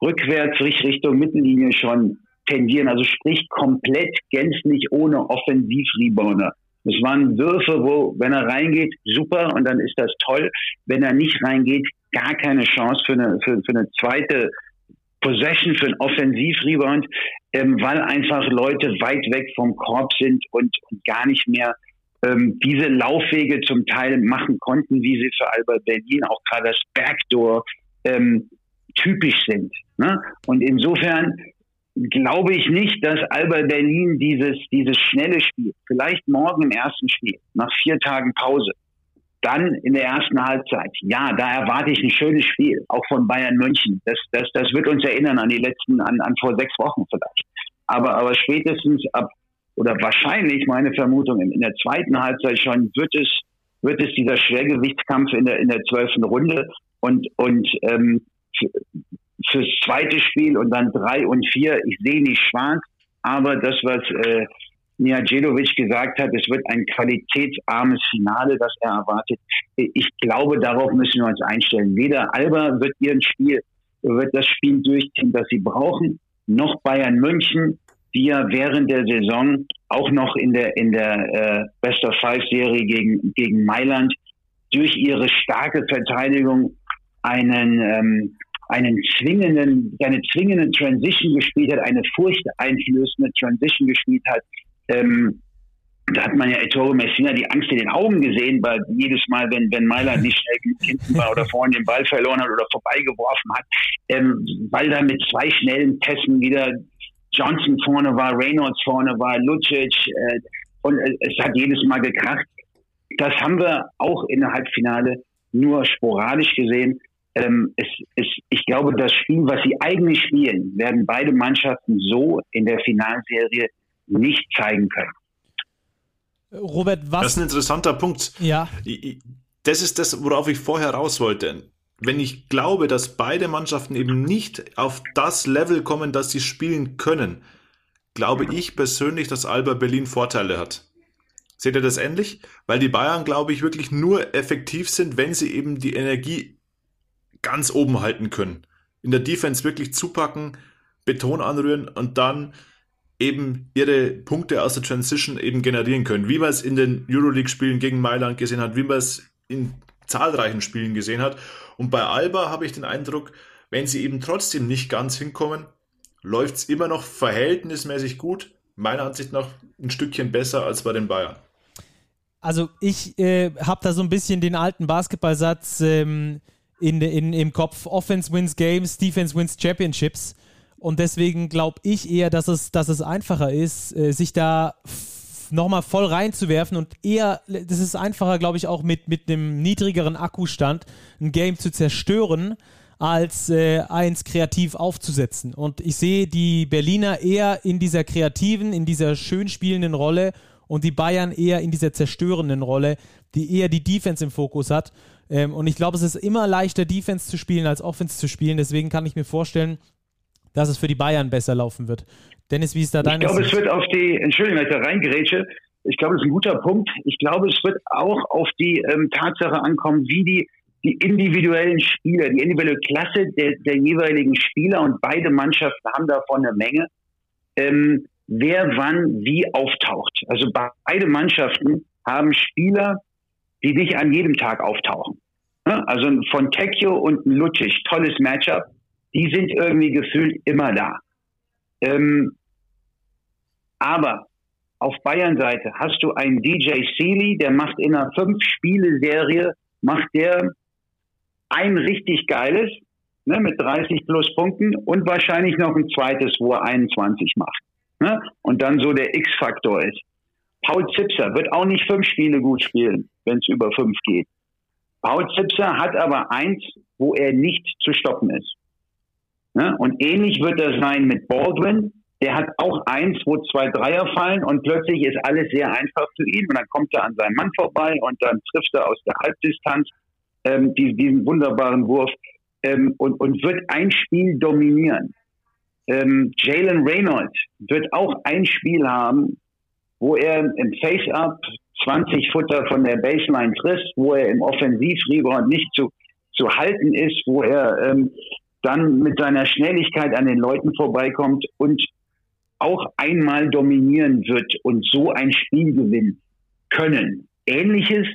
rückwärts Richtung Mittellinie schon tendieren, also sprich komplett gänzlich ohne Offensiv-Rebounder. Das waren Würfe, wo, wenn er reingeht, super und dann ist das toll. Wenn er nicht reingeht, gar keine Chance für eine, für, für eine zweite Possession, für einen Offensiv-Rebound, ähm, weil einfach Leute weit weg vom Korb sind und, und gar nicht mehr ähm, diese Laufwege zum Teil machen konnten, wie sie für Albert Berlin, auch gerade das Backdoor, ähm, typisch sind. Ne? Und insofern glaube ich nicht, dass Alba Berlin dieses, dieses schnelle Spiel, vielleicht morgen im ersten Spiel, nach vier Tagen Pause, dann in der ersten Halbzeit, ja, da erwarte ich ein schönes Spiel, auch von Bayern München. Das, das, das wird uns erinnern an die letzten, an, an vor sechs Wochen vielleicht. Aber, aber spätestens ab, oder wahrscheinlich meine Vermutung, in, in der zweiten Halbzeit schon wird es, wird es dieser Schwergewichtskampf in der, in der zwölften Runde und, und ähm, fürs zweite Spiel und dann drei und vier. Ich sehe nicht schwarz, aber das, was äh, Nijajedovic gesagt hat, es wird ein qualitätsarmes Finale, das er erwartet. Ich glaube, darauf müssen wir uns einstellen. Weder Alba wird ihren Spiel, wird das Spiel durchziehen, das sie brauchen, noch Bayern München, die ja während der Saison auch noch in der in der äh, Best of Five Serie gegen gegen Mailand durch ihre starke Verteidigung einen ähm, einen zwingenden, eine zwingende Transition gespielt hat, eine furchteinflößende Transition gespielt hat. Ähm, da hat man ja Ettore Messina die Angst in den Augen gesehen, weil jedes Mal, wenn, wenn Mailand nicht schnell genug hinten war oder vorne den Ball verloren hat oder vorbeigeworfen hat, ähm, weil da mit zwei schnellen Pässen wieder Johnson vorne war, Reynolds vorne war, Lucic äh, und es hat jedes Mal gekracht. Das haben wir auch in der Halbfinale nur sporadisch gesehen ähm, es, es, ich glaube, das Spiel, was sie eigentlich spielen, werden beide Mannschaften so in der Finalserie nicht zeigen können. Robert, was? Das ist ein interessanter Punkt. Ja. Das ist das, worauf ich vorher raus wollte. Wenn ich glaube, dass beide Mannschaften eben nicht auf das Level kommen, das sie spielen können, glaube ich persönlich, dass Alba Berlin Vorteile hat. Seht ihr das ähnlich? Weil die Bayern, glaube ich, wirklich nur effektiv sind, wenn sie eben die Energie ganz oben halten können. In der Defense wirklich zupacken, Beton anrühren und dann eben ihre Punkte aus der Transition eben generieren können. Wie man es in den Euroleague-Spielen gegen Mailand gesehen hat, wie man es in zahlreichen Spielen gesehen hat. Und bei Alba habe ich den Eindruck, wenn sie eben trotzdem nicht ganz hinkommen, läuft es immer noch verhältnismäßig gut. Meiner Ansicht nach ein Stückchen besser als bei den Bayern. Also ich äh, habe da so ein bisschen den alten Basketballsatz, ähm, in, in, im Kopf. Offense wins Games, Defense wins Championships. Und deswegen glaube ich eher, dass es, dass es einfacher ist, äh, sich da nochmal voll reinzuwerfen und eher, das ist einfacher, glaube ich, auch mit, mit einem niedrigeren Akkustand ein Game zu zerstören, als äh, eins kreativ aufzusetzen. Und ich sehe die Berliner eher in dieser kreativen, in dieser schön spielenden Rolle und die Bayern eher in dieser zerstörenden Rolle, die eher die Defense im Fokus hat. Ähm, und ich glaube, es ist immer leichter, Defense zu spielen, als Offense zu spielen. Deswegen kann ich mir vorstellen, dass es für die Bayern besser laufen wird. Dennis, wie ist da deine Ich glaube, es wird auf die, Entschuldigung, wenn ich da reingrätsche, ich glaube, das ist ein guter Punkt. Ich glaube, es wird auch auf die ähm, Tatsache ankommen, wie die, die individuellen Spieler, die individuelle Klasse der, der jeweiligen Spieler und beide Mannschaften haben davon eine Menge, ähm, wer wann wie auftaucht. Also beide Mannschaften haben Spieler, die nicht an jedem Tag auftauchen. Also von Tecchio und Lucic, tolles Matchup, die sind irgendwie gefühlt immer da. Ähm, aber auf Bayern-Seite hast du einen DJ Sealy, der macht in einer Fünf-Spiele-Serie, macht der ein richtig geiles ne, mit 30 plus Punkten und wahrscheinlich noch ein zweites, wo er 21 macht. Ne? Und dann so der X-Faktor ist. Paul Zipser wird auch nicht fünf Spiele gut spielen, wenn es über fünf geht. Paul Zipser hat aber eins, wo er nicht zu stoppen ist. Ne? Und ähnlich wird das sein mit Baldwin. Der hat auch eins, wo zwei Dreier fallen und plötzlich ist alles sehr einfach für ihn und dann kommt er an seinem Mann vorbei und dann trifft er aus der Halbdistanz ähm, diesen, diesen wunderbaren Wurf ähm, und, und wird ein Spiel dominieren. Ähm, Jalen Reynolds wird auch ein Spiel haben, wo er im Face-Up 20 Futter von der Baseline trifft, wo er im Offensivrebound nicht zu, zu halten ist, wo er ähm, dann mit seiner Schnelligkeit an den Leuten vorbeikommt und auch einmal dominieren wird und so ein Spiel gewinnen können. Ähnliches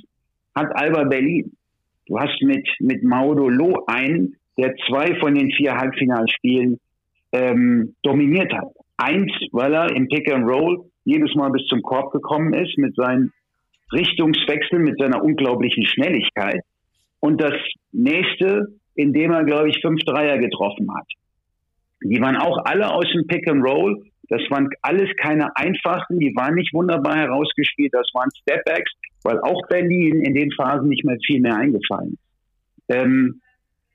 hat Alba Berlin. Du hast mit, mit Maudo Lo einen, der zwei von den vier Halbfinalspielen ähm, dominiert hat. Eins, weil er im Pick and Roll jedes Mal bis zum Korb gekommen ist mit seinen Richtungswechseln, mit seiner unglaublichen Schnelligkeit. Und das nächste, indem er, glaube ich, fünf Dreier getroffen hat. Die waren auch alle aus dem Pick and Roll. Das waren alles keine einfachen, die waren nicht wunderbar herausgespielt. Das waren Stepbacks, weil auch Berlin in den Phasen nicht mehr viel mehr eingefallen ist. Ähm,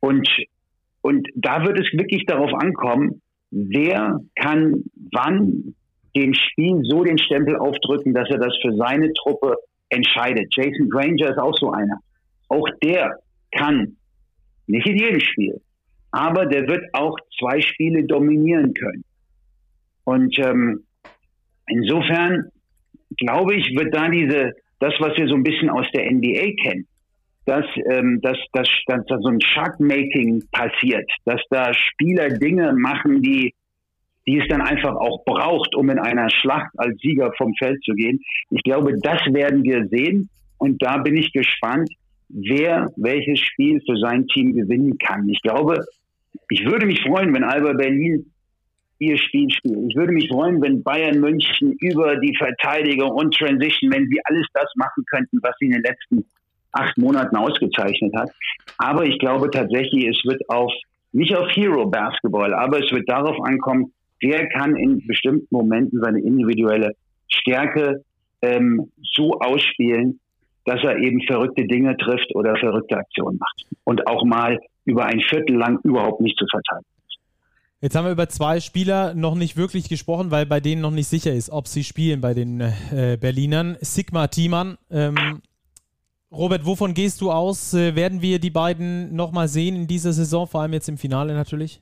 und, und da wird es wirklich darauf ankommen, wer kann wann dem Spiel so den Stempel aufdrücken, dass er das für seine Truppe entscheidet. Jason Granger ist auch so einer. Auch der kann, nicht in jedem Spiel, aber der wird auch zwei Spiele dominieren können. Und ähm, insofern glaube ich, wird da diese, das, was wir so ein bisschen aus der NBA kennen, dass, ähm, dass, dass, dass da so ein Shark-Making passiert, dass da Spieler Dinge machen, die die es dann einfach auch braucht, um in einer Schlacht als Sieger vom Feld zu gehen. Ich glaube, das werden wir sehen. Und da bin ich gespannt, wer welches Spiel für sein Team gewinnen kann. Ich glaube, ich würde mich freuen, wenn Alba Berlin ihr Spiel spielt. Ich würde mich freuen, wenn Bayern München über die Verteidigung und Transition, wenn sie alles das machen könnten, was sie in den letzten acht Monaten ausgezeichnet hat. Aber ich glaube tatsächlich, es wird auf, nicht auf Hero Basketball, aber es wird darauf ankommen, wer kann in bestimmten Momenten seine individuelle Stärke ähm, so ausspielen, dass er eben verrückte Dinge trifft oder verrückte Aktionen macht und auch mal über ein Viertel lang überhaupt nicht zu verteidigen. Jetzt haben wir über zwei Spieler noch nicht wirklich gesprochen, weil bei denen noch nicht sicher ist, ob sie spielen bei den äh, Berlinern. Sigma Thiemann. Ähm, Robert, wovon gehst du aus? Äh, werden wir die beiden nochmal sehen in dieser Saison, vor allem jetzt im Finale natürlich?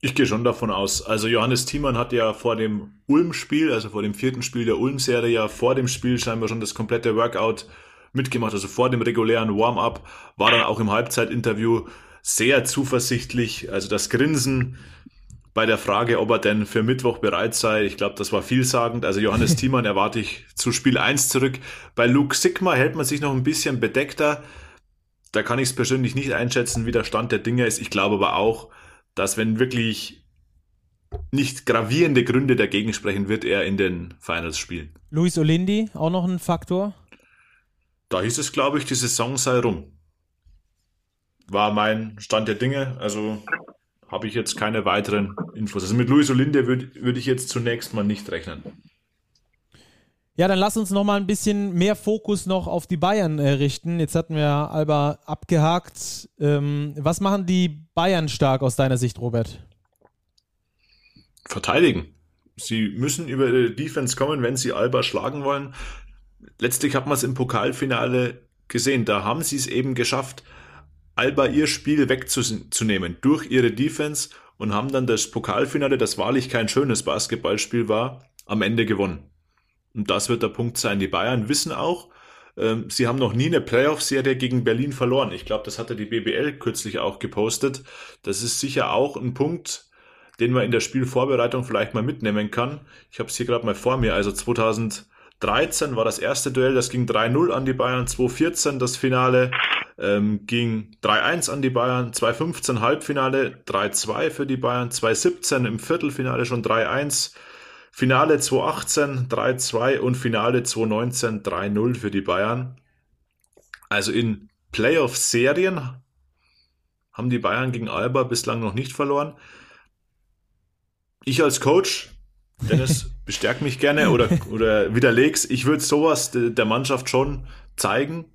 Ich gehe schon davon aus. Also Johannes Thiemann hat ja vor dem Ulm-Spiel, also vor dem vierten Spiel der Ulm-Serie, ja vor dem Spiel scheinbar schon das komplette Workout mitgemacht. Also vor dem regulären Warm-up war dann auch im Halbzeitinterview sehr zuversichtlich. Also das Grinsen bei der Frage, ob er denn für Mittwoch bereit sei, ich glaube, das war vielsagend. Also Johannes Thiemann erwarte ich zu Spiel 1 zurück. Bei Luke Sigma hält man sich noch ein bisschen bedeckter. Da kann ich es persönlich nicht einschätzen, wie der Stand der Dinge ist. Ich glaube aber auch, dass wenn wirklich nicht gravierende Gründe dagegen sprechen, wird er in den Finals spielen. Luis Olindi, auch noch ein Faktor? Da hieß es, glaube ich, die Saison sei rum. War mein Stand der Dinge. Also habe ich jetzt keine weiteren Infos. Also mit Luis Olinde würde würd ich jetzt zunächst mal nicht rechnen. Ja, dann lass uns noch mal ein bisschen mehr Fokus noch auf die Bayern äh, richten. Jetzt hatten wir Alba abgehakt. Ähm, was machen die Bayern stark aus deiner Sicht, Robert? Verteidigen. Sie müssen über die Defense kommen, wenn sie Alba schlagen wollen. Letztlich hat man es im Pokalfinale gesehen. Da haben sie es eben geschafft, Alba ihr Spiel wegzunehmen durch ihre Defense und haben dann das Pokalfinale, das wahrlich kein schönes Basketballspiel war, am Ende gewonnen. Und das wird der Punkt sein. Die Bayern wissen auch, ähm, sie haben noch nie eine Playoff-Serie gegen Berlin verloren. Ich glaube, das hatte die BBL kürzlich auch gepostet. Das ist sicher auch ein Punkt, den man in der Spielvorbereitung vielleicht mal mitnehmen kann. Ich habe es hier gerade mal vor mir. Also 2013 war das erste Duell, das ging 3-0 an die Bayern. 2014 das Finale ähm, ging 3-1 an die Bayern. 2015 Halbfinale 3-2 für die Bayern. 2017 im Viertelfinale schon 3-1. Finale 2018 3-2 und Finale 2019 3-0 für die Bayern. Also in Playoff-Serien haben die Bayern gegen Alba bislang noch nicht verloren. Ich als Coach, Dennis, bestärk mich gerne oder, oder widerleg's. Ich würde sowas der Mannschaft schon zeigen,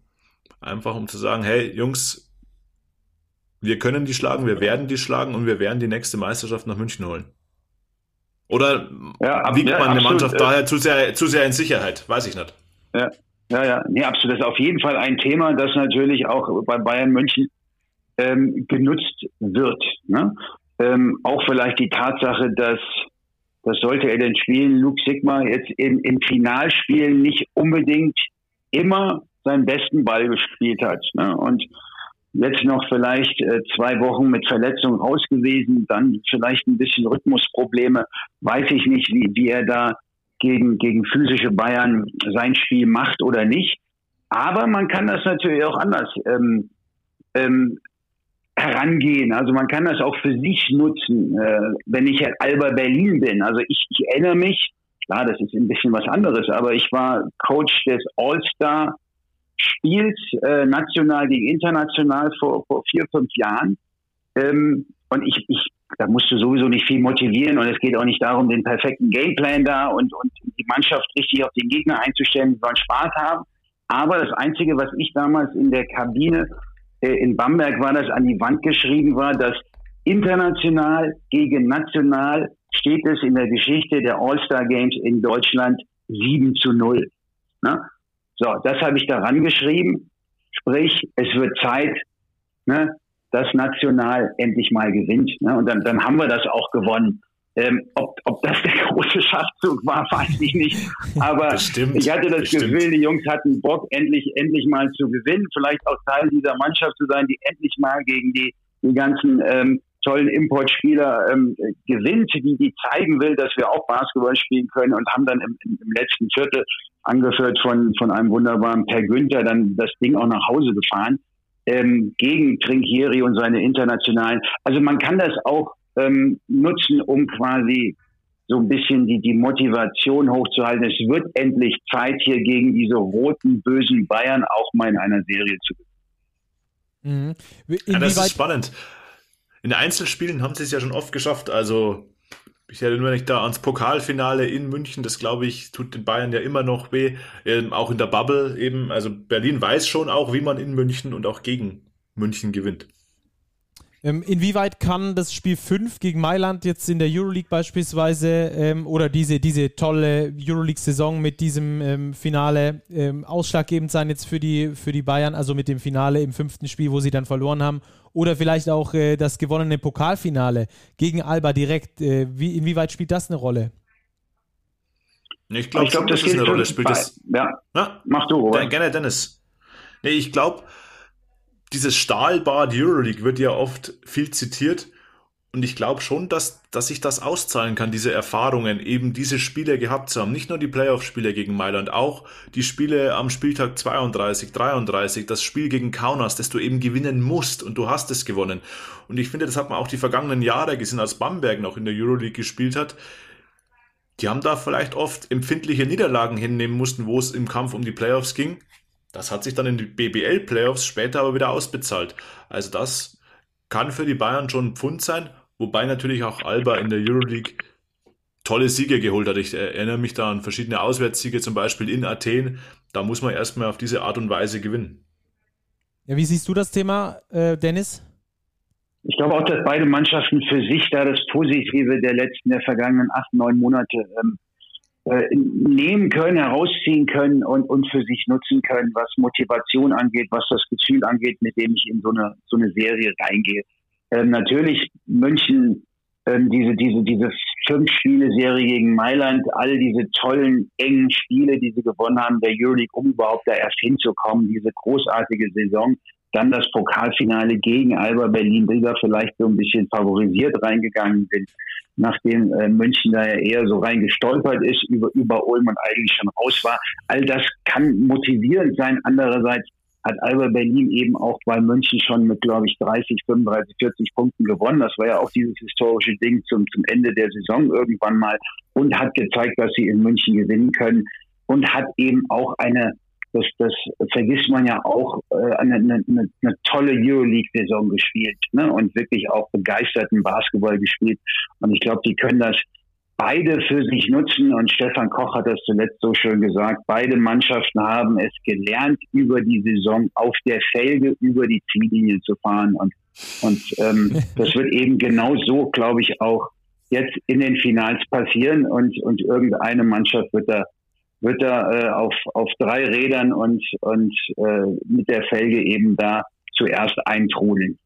einfach um zu sagen, hey Jungs, wir können die schlagen, wir werden die schlagen und wir werden die nächste Meisterschaft nach München holen. Oder ja, wiegt ja, man eine Mannschaft daher zu sehr, zu sehr in Sicherheit? Weiß ich nicht. Ja, ja, ja. Nee, absolut. Das ist auf jeden Fall ein Thema, das natürlich auch bei Bayern München ähm, genutzt wird. Ne? Ähm, auch vielleicht die Tatsache, dass das sollte er denn spielen, Luke Sigma jetzt im, im Finalspiel nicht unbedingt immer seinen besten Ball gespielt hat. Ne? Und jetzt noch vielleicht äh, zwei Wochen mit Verletzung raus gewesen, dann vielleicht ein bisschen Rhythmusprobleme. Weiß ich nicht, wie, wie er da gegen, gegen physische Bayern sein Spiel macht oder nicht. Aber man kann das natürlich auch anders ähm, ähm, herangehen. Also man kann das auch für sich nutzen, äh, wenn ich Alba Berlin bin. Also ich, ich erinnere mich, klar, das ist ein bisschen was anderes, aber ich war Coach des All-Star spielt, äh, national gegen international vor, vor vier, fünf Jahren. Ähm, und ich, ich, da musst du sowieso nicht viel motivieren und es geht auch nicht darum, den perfekten Gameplan da und, und die Mannschaft richtig auf den Gegner einzustellen, die sollen Spaß haben. Aber das Einzige, was ich damals in der Kabine äh, in Bamberg war, das an die Wand geschrieben war, dass international gegen national steht es in der Geschichte der All-Star Games in Deutschland 7 zu 0. Ne? So, das habe ich daran geschrieben. Sprich, es wird Zeit, ne, dass National endlich mal gewinnt. Ne? Und dann, dann haben wir das auch gewonnen. Ähm, ob, ob das der große Schachzug war, weiß ich nicht. Aber bestimmt, ich hatte das bestimmt. Gefühl, die Jungs hatten Bock, endlich, endlich mal zu gewinnen. Vielleicht auch Teil dieser Mannschaft zu sein, die endlich mal gegen die, die ganzen ähm, tollen Importspieler ähm, gewinnt, die, die zeigen will, dass wir auch Basketball spielen können und haben dann im, im letzten Viertel angeführt von, von einem wunderbaren Per Günther, dann das Ding auch nach Hause gefahren, ähm, gegen Trinkieri und seine internationalen. Also man kann das auch ähm, nutzen, um quasi so ein bisschen die, die Motivation hochzuhalten. Es wird endlich Zeit, hier gegen diese roten, bösen Bayern auch mal in einer Serie zu gewinnen. Mhm. Ja, das ist spannend. In Einzelspielen haben sie es ja schon oft geschafft. Also ich erinnere mich da ans Pokalfinale in München, das glaube ich, tut den Bayern ja immer noch weh, ähm, auch in der Bubble eben. Also Berlin weiß schon auch, wie man in München und auch gegen München gewinnt. Ähm, inwieweit kann das Spiel 5 gegen Mailand jetzt in der Euroleague beispielsweise ähm, oder diese, diese tolle Euroleague-Saison mit diesem ähm, Finale ähm, ausschlaggebend sein jetzt für die, für die Bayern, also mit dem Finale im fünften Spiel, wo sie dann verloren haben oder vielleicht auch äh, das gewonnene Pokalfinale gegen Alba direkt. Äh, wie, inwieweit spielt das eine Rolle? Ich glaube, glaub, das, ist eine Rolle. Spielt das, ja. Na? Mach du, oder? Gerne, Dennis. Nee, ich glaube, dieses Stahlbad Euroleague wird ja oft viel zitiert und ich glaube schon, dass, dass sich das auszahlen kann, diese Erfahrungen, eben diese Spiele gehabt zu haben. Nicht nur die Playoff-Spiele gegen Mailand, auch die Spiele am Spieltag 32, 33, das Spiel gegen Kaunas, das du eben gewinnen musst und du hast es gewonnen. Und ich finde, das hat man auch die vergangenen Jahre gesehen, als Bamberg noch in der Euroleague gespielt hat. Die haben da vielleicht oft empfindliche Niederlagen hinnehmen mussten, wo es im Kampf um die Playoffs ging. Das hat sich dann in die BBL-Playoffs später aber wieder ausbezahlt. Also das kann für die Bayern schon ein Pfund sein Wobei natürlich auch Alba in der Euroleague tolle Siege geholt hat. Ich erinnere mich da an verschiedene Auswärtssiege, zum Beispiel in Athen. Da muss man erstmal auf diese Art und Weise gewinnen. Ja, wie siehst du das Thema, äh, Dennis? Ich glaube auch, dass beide Mannschaften für sich da das Positive der letzten, der vergangenen acht, neun Monate ähm, äh, nehmen können, herausziehen können und, und für sich nutzen können, was Motivation angeht, was das Gefühl angeht, mit dem ich in so eine, so eine Serie reingehe. Ähm, natürlich München, ähm, diese, diese, diese Fünf-Spiele-Serie gegen Mailand, all diese tollen, engen Spiele, die sie gewonnen haben, der Euroleague, um überhaupt da erst hinzukommen, diese großartige Saison. Dann das Pokalfinale gegen Alba Berlin, die da vielleicht so ein bisschen favorisiert reingegangen sind, nachdem äh, München da ja eher so reingestolpert ist, über, über Ulm und eigentlich schon raus war. All das kann motivierend sein. Andererseits hat Alba Berlin eben auch bei München schon mit, glaube ich, 30, 35, 40 Punkten gewonnen. Das war ja auch dieses historische Ding zum, zum Ende der Saison irgendwann mal und hat gezeigt, dass sie in München gewinnen können und hat eben auch eine das, das vergisst man ja auch, äh, eine, eine, eine tolle Euroleague-Saison gespielt ne? und wirklich auch begeisterten Basketball gespielt. Und ich glaube, die können das beide für sich nutzen. Und Stefan Koch hat das zuletzt so schön gesagt. Beide Mannschaften haben es gelernt, über die Saison auf der Felge über die Ziellinie zu fahren. Und, und ähm, das wird eben genau so, glaube ich, auch jetzt in den Finals passieren. Und, und irgendeine Mannschaft wird da wird da äh, auf, auf drei Rädern und, und äh, mit der Felge eben da zuerst eintrudeln.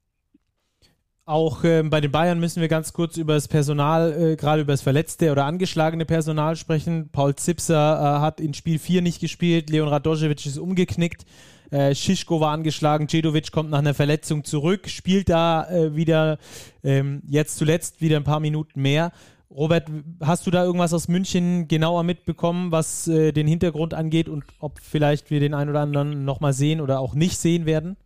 Auch äh, bei den Bayern müssen wir ganz kurz über das Personal, äh, gerade über das verletzte oder angeschlagene Personal sprechen. Paul Zipser äh, hat in Spiel 4 nicht gespielt, Leon Radojevic ist umgeknickt, äh, Schischko war angeschlagen, Djedovic kommt nach einer Verletzung zurück, spielt da äh, wieder ähm, jetzt zuletzt wieder ein paar Minuten mehr. Robert, hast du da irgendwas aus München genauer mitbekommen, was äh, den Hintergrund angeht und ob vielleicht wir den einen oder anderen nochmal sehen oder auch nicht sehen werden?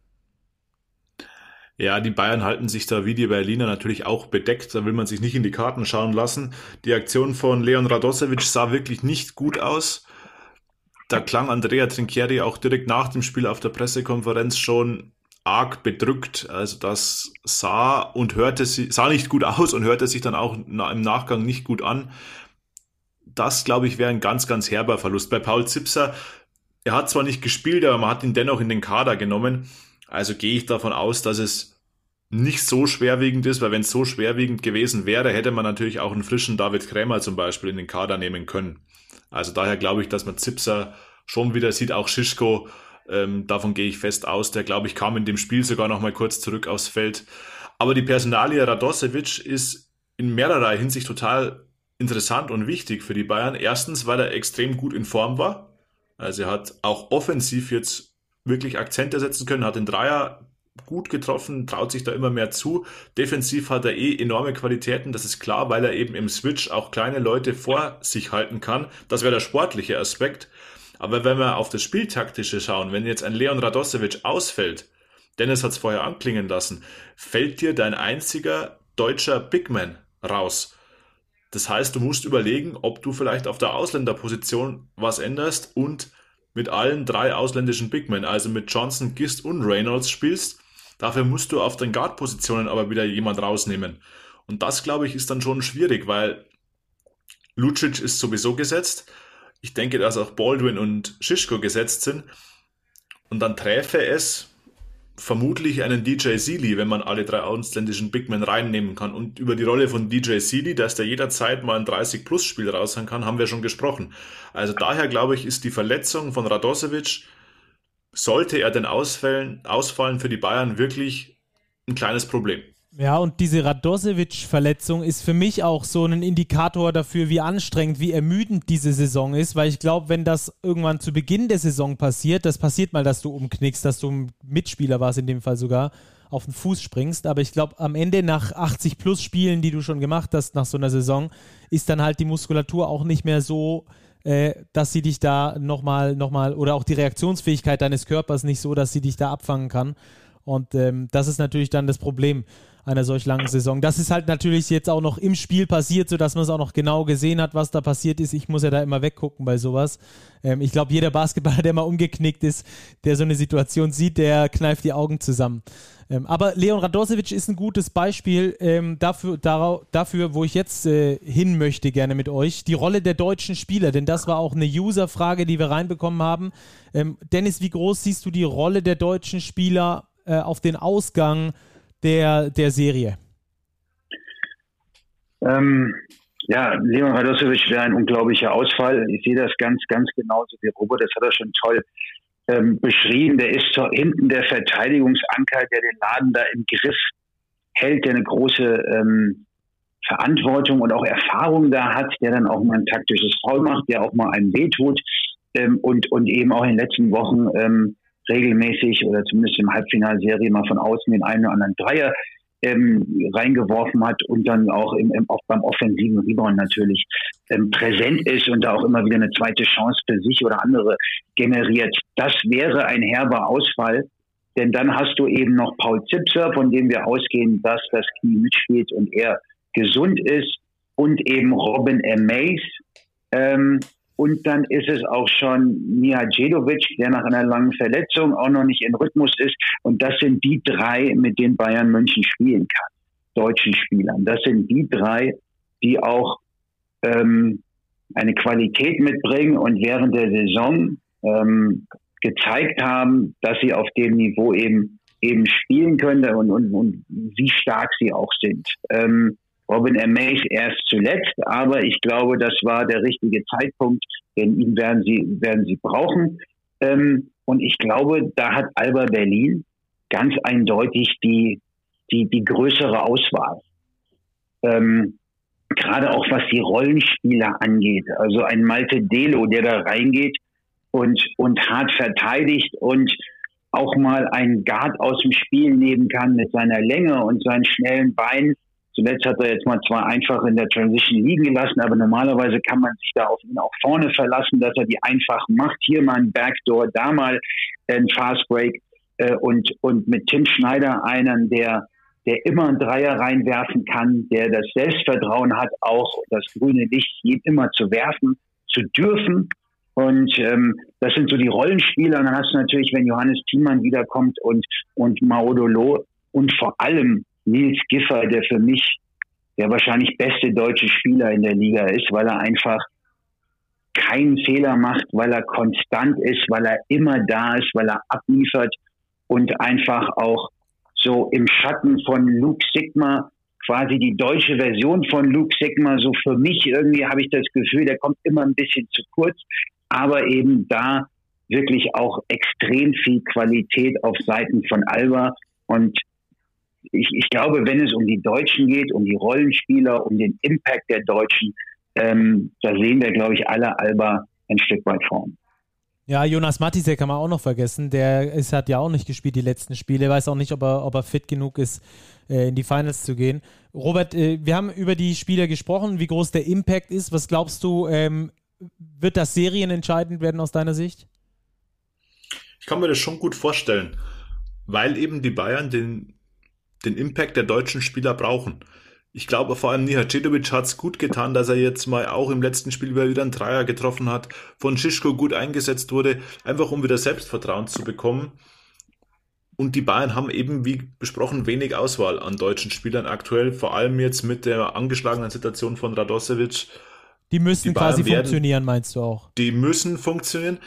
Ja, die Bayern halten sich da wie die Berliner natürlich auch bedeckt. Da will man sich nicht in die Karten schauen lassen. Die Aktion von Leon Radosevic sah wirklich nicht gut aus. Da klang Andrea Trinchieri auch direkt nach dem Spiel auf der Pressekonferenz schon arg bedrückt. Also das sah und hörte sie, sah nicht gut aus und hörte sich dann auch im Nachgang nicht gut an. Das, glaube ich, wäre ein ganz, ganz herber Verlust. Bei Paul Zipser, er hat zwar nicht gespielt, aber man hat ihn dennoch in den Kader genommen. Also gehe ich davon aus, dass es nicht so schwerwiegend ist, weil wenn es so schwerwiegend gewesen wäre, hätte man natürlich auch einen frischen David Krämer zum Beispiel in den Kader nehmen können. Also daher glaube ich, dass man Zipser schon wieder sieht, auch Schischko ähm, davon gehe ich fest aus. Der, glaube ich, kam in dem Spiel sogar noch mal kurz zurück aufs Feld. Aber die Personalie Radosevic ist in mehrerer Hinsicht total interessant und wichtig für die Bayern. Erstens, weil er extrem gut in Form war. Also er hat auch offensiv jetzt wirklich Akzente setzen können, hat den Dreier gut getroffen, traut sich da immer mehr zu. Defensiv hat er eh enorme Qualitäten, das ist klar, weil er eben im Switch auch kleine Leute vor sich halten kann. Das wäre der sportliche Aspekt. Aber wenn wir auf das Spieltaktische schauen, wenn jetzt ein Leon Radosevic ausfällt, Dennis hat es vorher anklingen lassen, fällt dir dein einziger deutscher Bigman raus. Das heißt, du musst überlegen, ob du vielleicht auf der Ausländerposition was änderst und mit allen drei ausländischen Bigmen, also mit Johnson, Gist und Reynolds spielst. Dafür musst du auf den Guard-Positionen aber wieder jemand rausnehmen. Und das, glaube ich, ist dann schon schwierig, weil Lucic ist sowieso gesetzt ich denke, dass auch Baldwin und Shishko gesetzt sind. Und dann träfe es vermutlich einen DJ Sealy, wenn man alle drei ausländischen Bigmen reinnehmen kann. Und über die Rolle von DJ Sealy, dass der jederzeit mal ein 30-Plus-Spiel raushauen kann, haben wir schon gesprochen. Also daher glaube ich, ist die Verletzung von Radosevic, sollte er denn ausfallen, ausfallen für die Bayern wirklich ein kleines Problem. Ja, und diese Radosevic-Verletzung ist für mich auch so ein Indikator dafür, wie anstrengend, wie ermüdend diese Saison ist, weil ich glaube, wenn das irgendwann zu Beginn der Saison passiert, das passiert mal, dass du umknickst, dass du ein Mitspieler warst in dem Fall sogar, auf den Fuß springst, aber ich glaube, am Ende nach 80 plus Spielen, die du schon gemacht hast nach so einer Saison, ist dann halt die Muskulatur auch nicht mehr so äh, dass sie dich da nochmal, nochmal, oder auch die Reaktionsfähigkeit deines Körpers nicht so, dass sie dich da abfangen kann. Und ähm, das ist natürlich dann das Problem einer solch langen Saison. Das ist halt natürlich jetzt auch noch im Spiel passiert, sodass man es auch noch genau gesehen hat, was da passiert ist. Ich muss ja da immer weggucken bei sowas. Ähm, ich glaube, jeder Basketballer, der mal umgeknickt ist, der so eine Situation sieht, der kneift die Augen zusammen. Ähm, aber Leon Radosevic ist ein gutes Beispiel ähm, dafür, darauf, dafür, wo ich jetzt äh, hin möchte, gerne mit euch. Die Rolle der deutschen Spieler, denn das war auch eine User-Frage, die wir reinbekommen haben. Ähm, Dennis, wie groß siehst du die Rolle der deutschen Spieler äh, auf den Ausgang der, der Serie? Ähm, ja, Leon Radosevic wäre ein unglaublicher Ausfall. Ich sehe das ganz, ganz genauso wie Robert. Das hat er schon toll ähm, beschrieben. Der ist hinten der Verteidigungsanker, der den Laden da im Griff hält, der eine große ähm, Verantwortung und auch Erfahrung da hat, der dann auch mal ein taktisches Foul macht, der auch mal einen wehtut ähm, und, und eben auch in den letzten Wochen ähm, regelmäßig oder zumindest im Halbfinalserie mal von außen den einen oder anderen Dreier ähm, reingeworfen hat und dann auch, im, im, beim offensiven Rebound natürlich ähm, präsent ist und da auch immer wieder eine zweite Chance für sich oder andere generiert. Das wäre ein herber Ausfall, denn dann hast du eben noch Paul Zipser, von dem wir ausgehen, dass das Knie mitspielt und er gesund ist und eben Robin M. Mays, ähm, und dann ist es auch schon Mihajlovic, der nach einer langen Verletzung auch noch nicht in Rhythmus ist. Und das sind die drei, mit denen Bayern München spielen kann. Deutschen Spielern. Das sind die drei, die auch ähm, eine Qualität mitbringen und während der Saison ähm, gezeigt haben, dass sie auf dem Niveau eben eben spielen können und, und, und wie stark sie auch sind. Ähm, Robin Amaze erst zuletzt, aber ich glaube, das war der richtige Zeitpunkt, denn ihn werden sie, werden sie brauchen. Ähm, und ich glaube, da hat Alba Berlin ganz eindeutig die, die, die größere Auswahl. Ähm, Gerade auch was die Rollenspieler angeht. Also ein Malte Delo, der da reingeht und, und hart verteidigt und auch mal einen Guard aus dem Spiel nehmen kann mit seiner Länge und seinen schnellen Beinen Zuletzt hat er jetzt mal zwar einfach in der Transition liegen gelassen, aber normalerweise kann man sich da auf ihn auch vorne verlassen, dass er die einfach macht. Hier mal ein Backdoor, da mal ein Fast Break äh, und, und mit Tim Schneider einen, der, der immer einen Dreier reinwerfen kann, der das Selbstvertrauen hat, auch das grüne Licht immer zu werfen, zu dürfen. Und ähm, das sind so die Rollenspieler. Und dann hast du natürlich, wenn Johannes Thiemann wiederkommt und, und Maodolo und vor allem Nils Giffer, der für mich der wahrscheinlich beste deutsche Spieler in der Liga ist, weil er einfach keinen Fehler macht, weil er konstant ist, weil er immer da ist, weil er abliefert und einfach auch so im Schatten von Luke Sigma, quasi die deutsche Version von Luke Sigma, so für mich irgendwie habe ich das Gefühl, der kommt immer ein bisschen zu kurz, aber eben da wirklich auch extrem viel Qualität auf Seiten von Alba und ich, ich glaube, wenn es um die Deutschen geht, um die Rollenspieler, um den Impact der Deutschen, ähm, da sehen wir, glaube ich, alle Alba ein Stück weit vorn. Ja, Jonas Mattisek kann man auch noch vergessen. Der ist, hat ja auch nicht gespielt die letzten Spiele. Weiß auch nicht, ob er, ob er fit genug ist, äh, in die Finals zu gehen. Robert, äh, wir haben über die Spieler gesprochen, wie groß der Impact ist. Was glaubst du, ähm, wird das serienentscheidend werden aus deiner Sicht? Ich kann mir das schon gut vorstellen, weil eben die Bayern den den Impact der deutschen Spieler brauchen. Ich glaube, vor allem Nihacedovic hat es gut getan, dass er jetzt mal auch im letzten Spiel wieder einen Dreier getroffen hat, von Schischko gut eingesetzt wurde, einfach um wieder Selbstvertrauen zu bekommen. Und die Bayern haben eben, wie besprochen, wenig Auswahl an deutschen Spielern aktuell, vor allem jetzt mit der angeschlagenen Situation von Radosevic. Die müssen die quasi werden, funktionieren, meinst du auch? Die müssen funktionieren.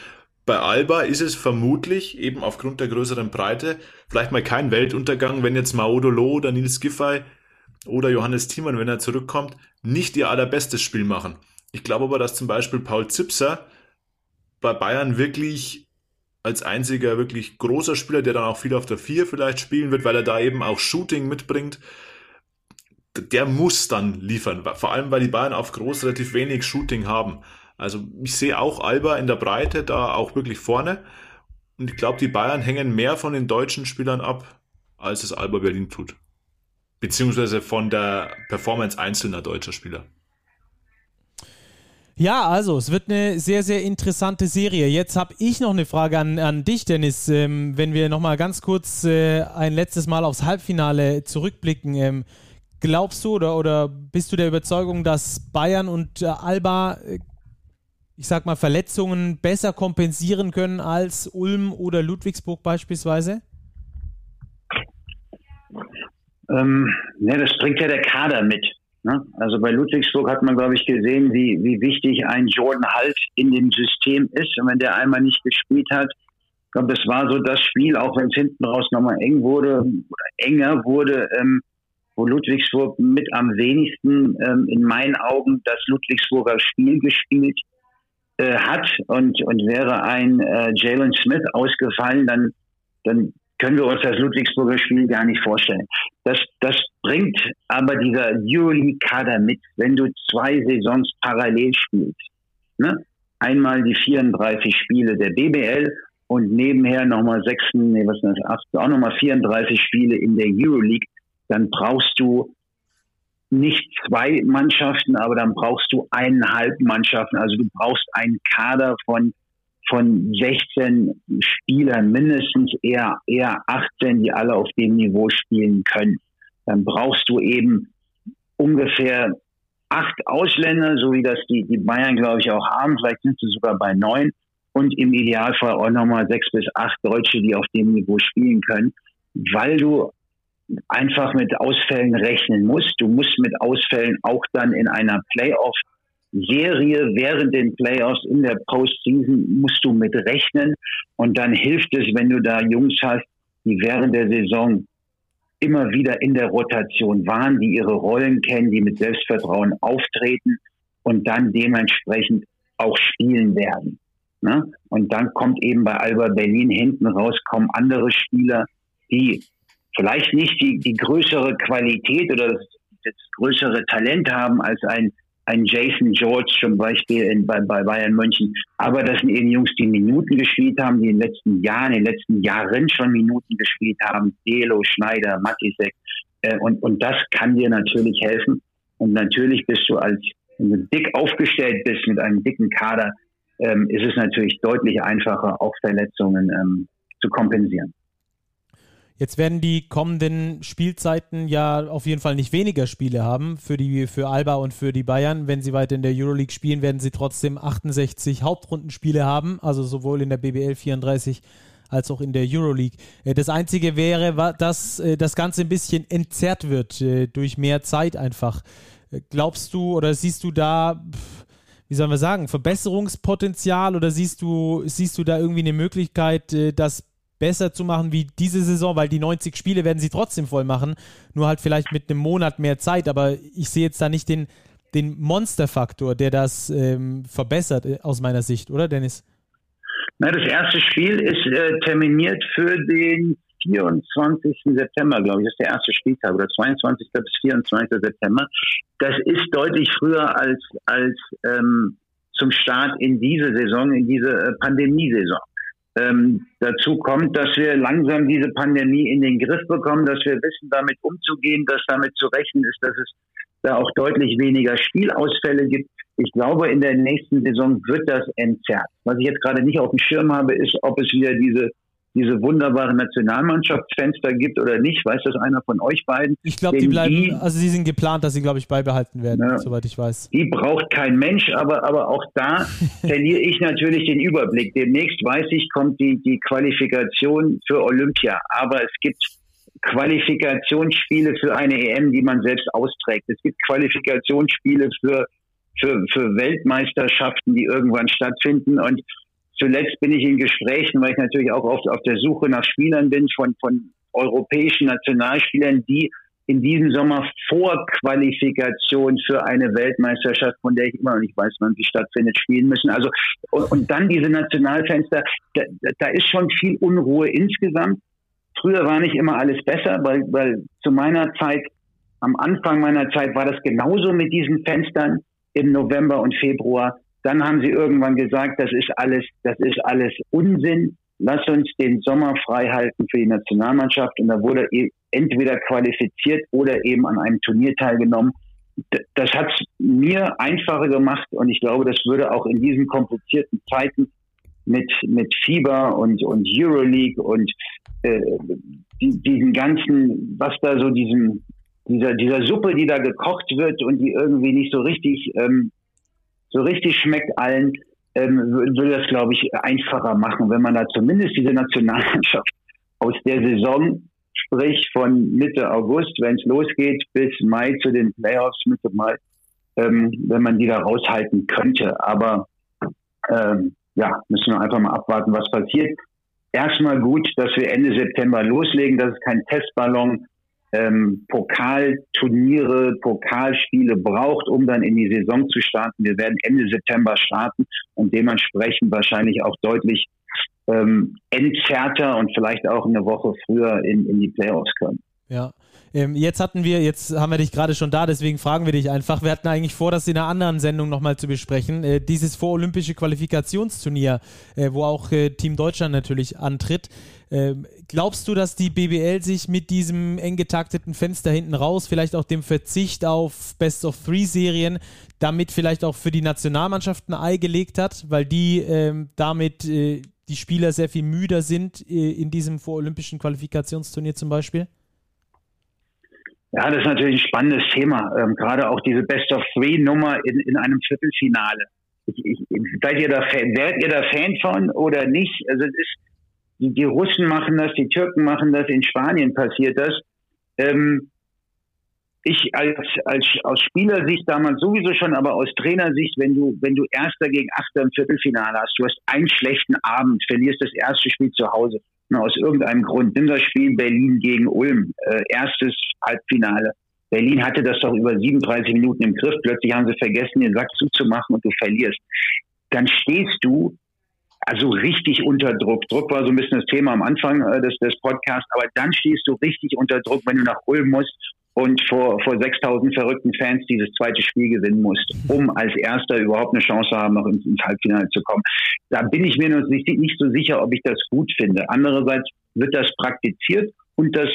Bei Alba ist es vermutlich eben aufgrund der größeren Breite vielleicht mal kein Weltuntergang, wenn jetzt Maudolo oder Nils Giffey oder Johannes Thiemann, wenn er zurückkommt, nicht ihr allerbestes Spiel machen. Ich glaube aber, dass zum Beispiel Paul Zipser bei Bayern wirklich als einziger wirklich großer Spieler, der dann auch viel auf der Vier vielleicht spielen wird, weil er da eben auch Shooting mitbringt, der muss dann liefern. Vor allem, weil die Bayern auf groß relativ wenig Shooting haben. Also ich sehe auch Alba in der Breite da auch wirklich vorne. Und ich glaube, die Bayern hängen mehr von den deutschen Spielern ab, als es Alba Berlin tut. Beziehungsweise von der Performance einzelner deutscher Spieler. Ja, also es wird eine sehr, sehr interessante Serie. Jetzt habe ich noch eine Frage an, an dich, Dennis. Ähm, wenn wir nochmal ganz kurz äh, ein letztes Mal aufs Halbfinale zurückblicken. Ähm, glaubst du oder, oder bist du der Überzeugung, dass Bayern und äh, Alba äh, ich sag mal, Verletzungen besser kompensieren können als Ulm oder Ludwigsburg beispielsweise? Ähm, ne, das bringt ja der Kader mit. Ne? Also bei Ludwigsburg hat man, glaube ich, gesehen, wie, wie wichtig ein Jordan Halt in dem System ist. Und wenn der einmal nicht gespielt hat, ich glaube, das war so das Spiel, auch wenn es hinten raus nochmal eng wurde oder enger wurde, ähm, wo Ludwigsburg mit am wenigsten ähm, in meinen Augen das Ludwigsburger Spiel gespielt äh, hat und, und wäre ein äh, Jalen Smith ausgefallen, dann, dann können wir uns das Ludwigsburger Spiel gar nicht vorstellen. Das, das bringt aber dieser Euroleague-Kader mit, wenn du zwei Saisons parallel spielst. Ne? Einmal die 34 Spiele der BBL und nebenher nochmal nee, was ist das, acht, auch nochmal 34 Spiele in der Euroleague, dann brauchst du nicht zwei Mannschaften, aber dann brauchst du eineinhalb Mannschaften. Also du brauchst einen Kader von von 16 Spielern, mindestens eher, eher 18, die alle auf dem Niveau spielen können. Dann brauchst du eben ungefähr acht Ausländer, so wie das die, die Bayern, glaube ich, auch haben. Vielleicht sind sie sogar bei neun. Und im Idealfall auch nochmal sechs bis acht Deutsche, die auf dem Niveau spielen können, weil du einfach mit Ausfällen rechnen musst. Du musst mit Ausfällen auch dann in einer Playoff-Serie während den Playoffs in der Postseason musst du mit rechnen. Und dann hilft es, wenn du da Jungs hast, die während der Saison immer wieder in der Rotation waren, die ihre Rollen kennen, die mit Selbstvertrauen auftreten und dann dementsprechend auch spielen werden. Ne? Und dann kommt eben bei Alba Berlin hinten raus, kommen andere Spieler, die vielleicht nicht die, die größere Qualität oder das, das größere Talent haben als ein ein Jason George zum Beispiel in, bei, bei Bayern München. Aber das sind eben Jungs, die Minuten gespielt haben, die in den letzten Jahren, in den letzten Jahren schon Minuten gespielt haben. Delo, Schneider, Matisek. Äh, und, und das kann dir natürlich helfen. Und natürlich bist du als, wenn du dick aufgestellt bist mit einem dicken Kader, ähm, ist es natürlich deutlich einfacher, auch Verletzungen ähm, zu kompensieren. Jetzt werden die kommenden Spielzeiten ja auf jeden Fall nicht weniger Spiele haben für, die, für Alba und für die Bayern. Wenn sie weiter in der Euroleague spielen, werden sie trotzdem 68 Hauptrundenspiele haben, also sowohl in der BBL 34 als auch in der Euroleague. Äh, das Einzige wäre, dass äh, das Ganze ein bisschen entzerrt wird äh, durch mehr Zeit einfach. Glaubst du oder siehst du da, wie sollen wir sagen, Verbesserungspotenzial oder siehst du, siehst du da irgendwie eine Möglichkeit, dass besser zu machen wie diese Saison, weil die 90 Spiele werden sie trotzdem voll machen, nur halt vielleicht mit einem Monat mehr Zeit, aber ich sehe jetzt da nicht den, den Monsterfaktor, der das ähm, verbessert äh, aus meiner Sicht, oder Dennis? Na, das erste Spiel ist äh, terminiert für den 24. September, glaube ich, ist der erste Spieltag oder 22. bis 24. September. Das ist deutlich früher als, als ähm, zum Start in diese Saison, in diese äh, Pandemiesaison. Ähm, dazu kommt, dass wir langsam diese Pandemie in den Griff bekommen, dass wir wissen, damit umzugehen, dass damit zu rechnen ist, dass es da auch deutlich weniger Spielausfälle gibt. Ich glaube, in der nächsten Saison wird das entzerrt. Was ich jetzt gerade nicht auf dem Schirm habe, ist, ob es wieder diese diese wunderbare Nationalmannschaftsfenster gibt oder nicht. Weiß das einer von euch beiden? Ich glaube, die bleiben, die, also sie sind geplant, dass sie, glaube ich, beibehalten werden, ja, soweit ich weiß. Die braucht kein Mensch, aber, aber auch da verliere ich natürlich den Überblick. Demnächst weiß ich, kommt die, die Qualifikation für Olympia, aber es gibt Qualifikationsspiele für eine EM, die man selbst austrägt. Es gibt Qualifikationsspiele für, für, für Weltmeisterschaften, die irgendwann stattfinden und Zuletzt bin ich in Gesprächen, weil ich natürlich auch oft auf der Suche nach Spielern bin von, von europäischen Nationalspielern, die in diesem Sommer Vorqualifikation für eine Weltmeisterschaft, von der ich immer noch nicht weiß, wann sie stattfindet, spielen müssen. Also und, und dann diese Nationalfenster, da, da ist schon viel Unruhe insgesamt. Früher war nicht immer alles besser, weil, weil zu meiner Zeit, am Anfang meiner Zeit war das genauso mit diesen Fenstern im November und Februar. Dann haben sie irgendwann gesagt, das ist alles, das ist alles Unsinn. Lass uns den Sommer frei halten für die Nationalmannschaft. Und da wurde e- entweder qualifiziert oder eben an einem Turnier teilgenommen. Das hat es mir einfacher gemacht und ich glaube, das würde auch in diesen komplizierten Zeiten mit, mit Fieber und, und Euroleague und äh, die, diesen ganzen, was da so diesem, dieser, dieser Suppe, die da gekocht wird und die irgendwie nicht so richtig ähm, so richtig schmeckt allen, ähm, würde das, glaube ich, einfacher machen, wenn man da zumindest diese Nationalmannschaft aus der Saison, sprich von Mitte August, wenn es losgeht, bis Mai zu den Playoffs, Mitte Mai, ähm, wenn man die da raushalten könnte. Aber ähm, ja, müssen wir einfach mal abwarten, was passiert. Erstmal gut, dass wir Ende September loslegen. Das ist kein Testballon ähm, Pokalturniere, Pokalspiele braucht, um dann in die Saison zu starten. Wir werden Ende September starten und dementsprechend wahrscheinlich auch deutlich ähm, entzerrter und vielleicht auch eine Woche früher in, in die Playoffs kommen. Ja. Ähm, jetzt hatten wir, jetzt haben wir dich gerade schon da, deswegen fragen wir dich einfach. Wir hatten eigentlich vor, das in einer anderen Sendung nochmal zu besprechen. Äh, dieses vorolympische Qualifikationsturnier, äh, wo auch äh, Team Deutschland natürlich antritt. Ähm, glaubst du, dass die BBL sich mit diesem eng getakteten Fenster hinten raus, vielleicht auch dem Verzicht auf Best of Three Serien, damit vielleicht auch für die Nationalmannschaft ein Ei gelegt hat, weil die ähm, damit äh, die Spieler sehr viel müder sind äh, in diesem vorolympischen Qualifikationsturnier zum Beispiel? Ja, das ist natürlich ein spannendes Thema. Ähm, gerade auch diese Best of Three Nummer in, in einem Viertelfinale. Ich, ich, seid ihr da Fan, werdet ihr da Fan von oder nicht? Also es ist, die, die Russen machen das, die Türken machen das, in Spanien passiert das. Ähm, ich als, als aus Spielersicht damals sowieso schon, aber aus Trainersicht, wenn du, wenn du Erster gegen Achter im Viertelfinale hast, du hast einen schlechten Abend, verlierst das erste Spiel zu Hause. Na, aus irgendeinem Grund. Nimm das Spiel Berlin gegen Ulm, äh, erstes Halbfinale. Berlin hatte das doch über 37 Minuten im Griff. Plötzlich haben sie vergessen, den Sack zuzumachen und du verlierst. Dann stehst du also richtig unter Druck. Druck war so ein bisschen das Thema am Anfang äh, des, des Podcasts, aber dann stehst du richtig unter Druck, wenn du nach Ulm musst und vor, vor 6000 verrückten Fans dieses zweite Spiel gewinnen musst, um als Erster überhaupt eine Chance haben, noch ins, ins Halbfinale zu kommen. Da bin ich mir noch nicht, nicht so sicher, ob ich das gut finde. Andererseits wird das praktiziert und das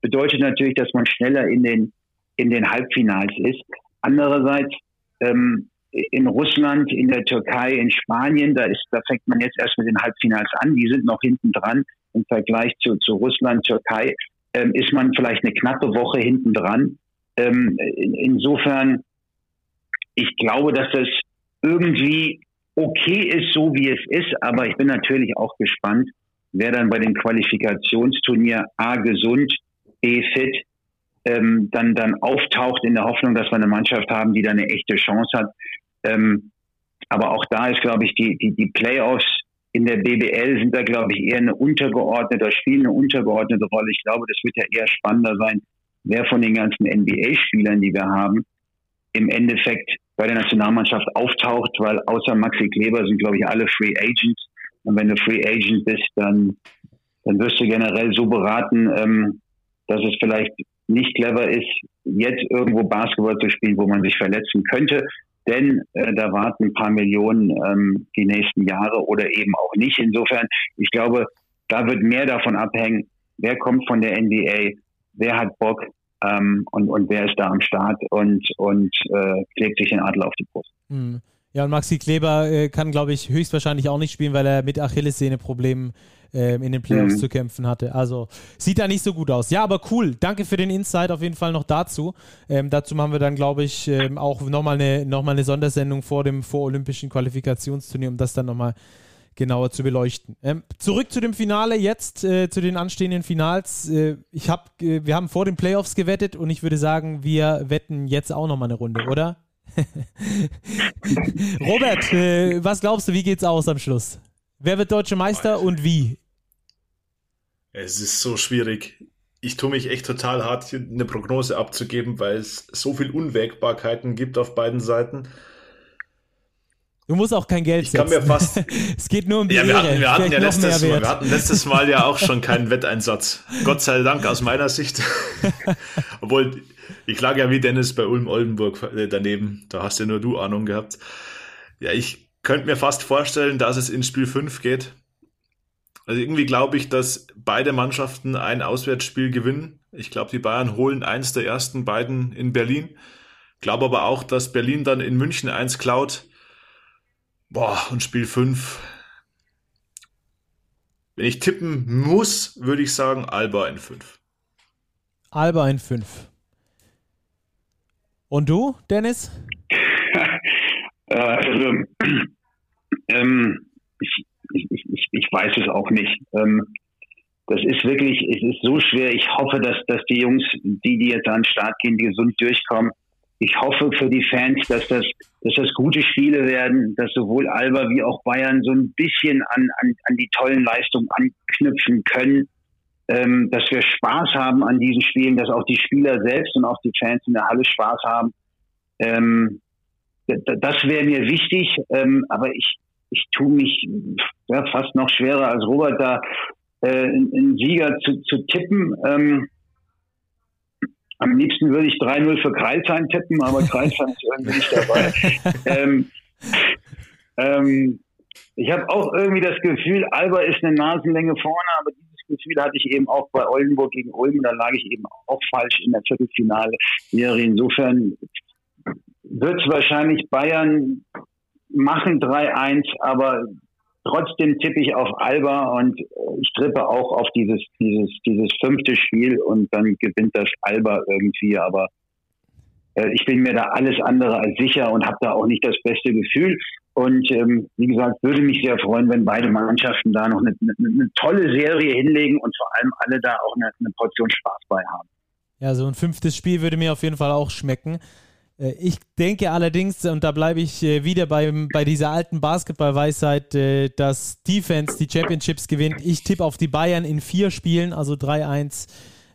bedeutet natürlich, dass man schneller in den, in den Halbfinals ist. Andererseits, ähm, in Russland, in der Türkei, in Spanien, da ist, da fängt man jetzt erst mit den Halbfinals an. Die sind noch hinten dran im Vergleich zu, zu Russland, Türkei ähm, ist man vielleicht eine knappe Woche hinten dran. Ähm, in, insofern, ich glaube, dass das irgendwie okay ist, so wie es ist, aber ich bin natürlich auch gespannt, wer dann bei dem Qualifikationsturnier A gesund, B fit, ähm, dann, dann auftaucht in der Hoffnung, dass wir eine Mannschaft haben, die da eine echte Chance hat. Ähm, aber auch da ist, glaube ich, die, die, die Playoffs in der BBL sind da, glaube ich, eher eine untergeordnete, spielen eine untergeordnete Rolle. Ich glaube, das wird ja eher spannender sein, wer von den ganzen NBA-Spielern, die wir haben, im Endeffekt bei der Nationalmannschaft auftaucht, weil außer Maxi Kleber sind, glaube ich, alle Free Agents. Und wenn du Free Agent bist, dann, dann wirst du generell so beraten, ähm, dass es vielleicht nicht clever ist, jetzt irgendwo Basketball zu spielen, wo man sich verletzen könnte denn äh, da warten ein paar Millionen ähm, die nächsten Jahre oder eben auch nicht. Insofern, ich glaube, da wird mehr davon abhängen, wer kommt von der NBA, wer hat Bock ähm, und, und wer ist da am Start und, und äh, klebt sich den Adel auf die Brust. Mhm. Ja, und Maxi Kleber äh, kann, glaube ich, höchstwahrscheinlich auch nicht spielen, weil er mit Achillessehne-Problemen ähm, in den Playoffs mhm. zu kämpfen hatte. Also sieht da nicht so gut aus. Ja, aber cool. Danke für den Insight auf jeden Fall noch dazu. Ähm, dazu machen wir dann, glaube ich, ähm, auch nochmal eine, noch eine Sondersendung vor dem vorolympischen Qualifikationsturnier, um das dann nochmal genauer zu beleuchten. Ähm, zurück zu dem Finale jetzt, äh, zu den anstehenden Finals. Äh, ich hab, äh, wir haben vor den Playoffs gewettet und ich würde sagen, wir wetten jetzt auch nochmal eine Runde, oder? Robert, äh, was glaubst du, wie geht's aus am Schluss? Wer wird deutsche Meister und wie? Es ist so schwierig. Ich tue mich echt total hart, hier eine Prognose abzugeben, weil es so viel Unwägbarkeiten gibt auf beiden Seiten. Du musst auch kein Geld ich kann mir fast. es geht nur um die ja, wir hatten, wir hatten ja letztes Mal, wir hatten letztes Mal ja auch schon keinen Wetteinsatz. Gott sei Dank aus meiner Sicht. Obwohl, ich lag ja wie Dennis bei Ulm Oldenburg äh, daneben. Da hast ja nur du Ahnung gehabt. Ja, ich könnte mir fast vorstellen, dass es in Spiel 5 geht. Also irgendwie glaube ich, dass beide Mannschaften ein Auswärtsspiel gewinnen. Ich glaube, die Bayern holen eins der ersten beiden in Berlin. Glaube aber auch, dass Berlin dann in München eins klaut. Boah, und Spiel 5. Wenn ich tippen muss, würde ich sagen Alba in 5. Alba in 5. Und du, Dennis? Äh, also, ähm, ich, ich, ich, ich weiß es auch nicht. Ähm, das ist wirklich, es ist so schwer. Ich hoffe, dass, dass die Jungs, die, die jetzt an den Start gehen, gesund durchkommen. Ich hoffe für die Fans, dass das, dass das gute Spiele werden, dass sowohl Alba wie auch Bayern so ein bisschen an, an, an die tollen Leistungen anknüpfen können, ähm, dass wir Spaß haben an diesen Spielen, dass auch die Spieler selbst und auch die Fans in der Halle Spaß haben. Ähm, das wäre mir wichtig, ähm, aber ich, ich tue mich ja, fast noch schwerer als Robert da äh, einen Sieger zu, zu tippen. Ähm, am liebsten würde ich 3-0 für Kreisheim tippen, aber Kreisheim ist irgendwie nicht dabei. ähm, ähm, ich habe auch irgendwie das Gefühl, Alba ist eine Nasenlänge vorne, aber dieses Gefühl hatte ich eben auch bei Oldenburg gegen Ulm. Da lag ich eben auch falsch in der Viertelfinale. Insofern wird es wahrscheinlich Bayern machen 3-1, aber trotzdem tippe ich auf Alba und ich trippe auch auf dieses, dieses, dieses fünfte Spiel und dann gewinnt das Alba irgendwie, aber äh, ich bin mir da alles andere als sicher und habe da auch nicht das beste Gefühl. Und ähm, wie gesagt, würde mich sehr freuen, wenn beide Mannschaften da noch eine, eine, eine tolle Serie hinlegen und vor allem alle da auch eine, eine Portion Spaß bei haben. Ja, so ein fünftes Spiel würde mir auf jeden Fall auch schmecken. Äh, ich denke allerdings, und da bleibe ich äh, wieder bei, bei dieser alten Basketball-Weisheit, äh, dass Defense die Championships gewinnt. Ich tippe auf die Bayern in vier Spielen, also 3-1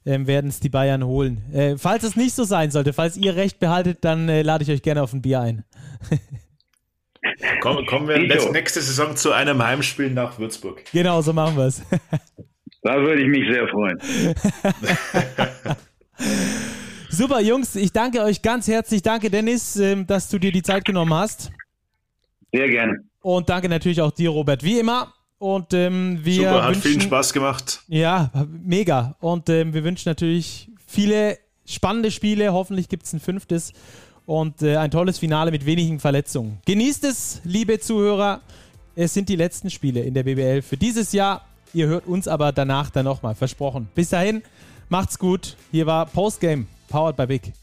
ähm, werden es die Bayern holen. falls es nicht so sein sollte, falls ihr recht behaltet, dann lade ich euch gerne auf ein Bier ein. Komm, kommen wir nächste Saison zu einem Heimspiel nach Würzburg. Genau, so machen wir es. Da würde ich mich sehr freuen. Super, Jungs, ich danke euch ganz herzlich. Danke, Dennis, ähm, dass du dir die Zeit genommen hast. Sehr gerne. Und danke natürlich auch dir, Robert, wie immer. Und ähm, wir Super, hat wünschen, viel Spaß gemacht. Ja, mega. Und ähm, wir wünschen natürlich viele spannende Spiele. Hoffentlich gibt es ein fünftes und äh, ein tolles Finale mit wenigen Verletzungen. Genießt es, liebe Zuhörer. Es sind die letzten Spiele in der BBL für dieses Jahr. Ihr hört uns aber danach dann nochmal, versprochen. Bis dahin, macht's gut. Hier war Postgame powered by Big.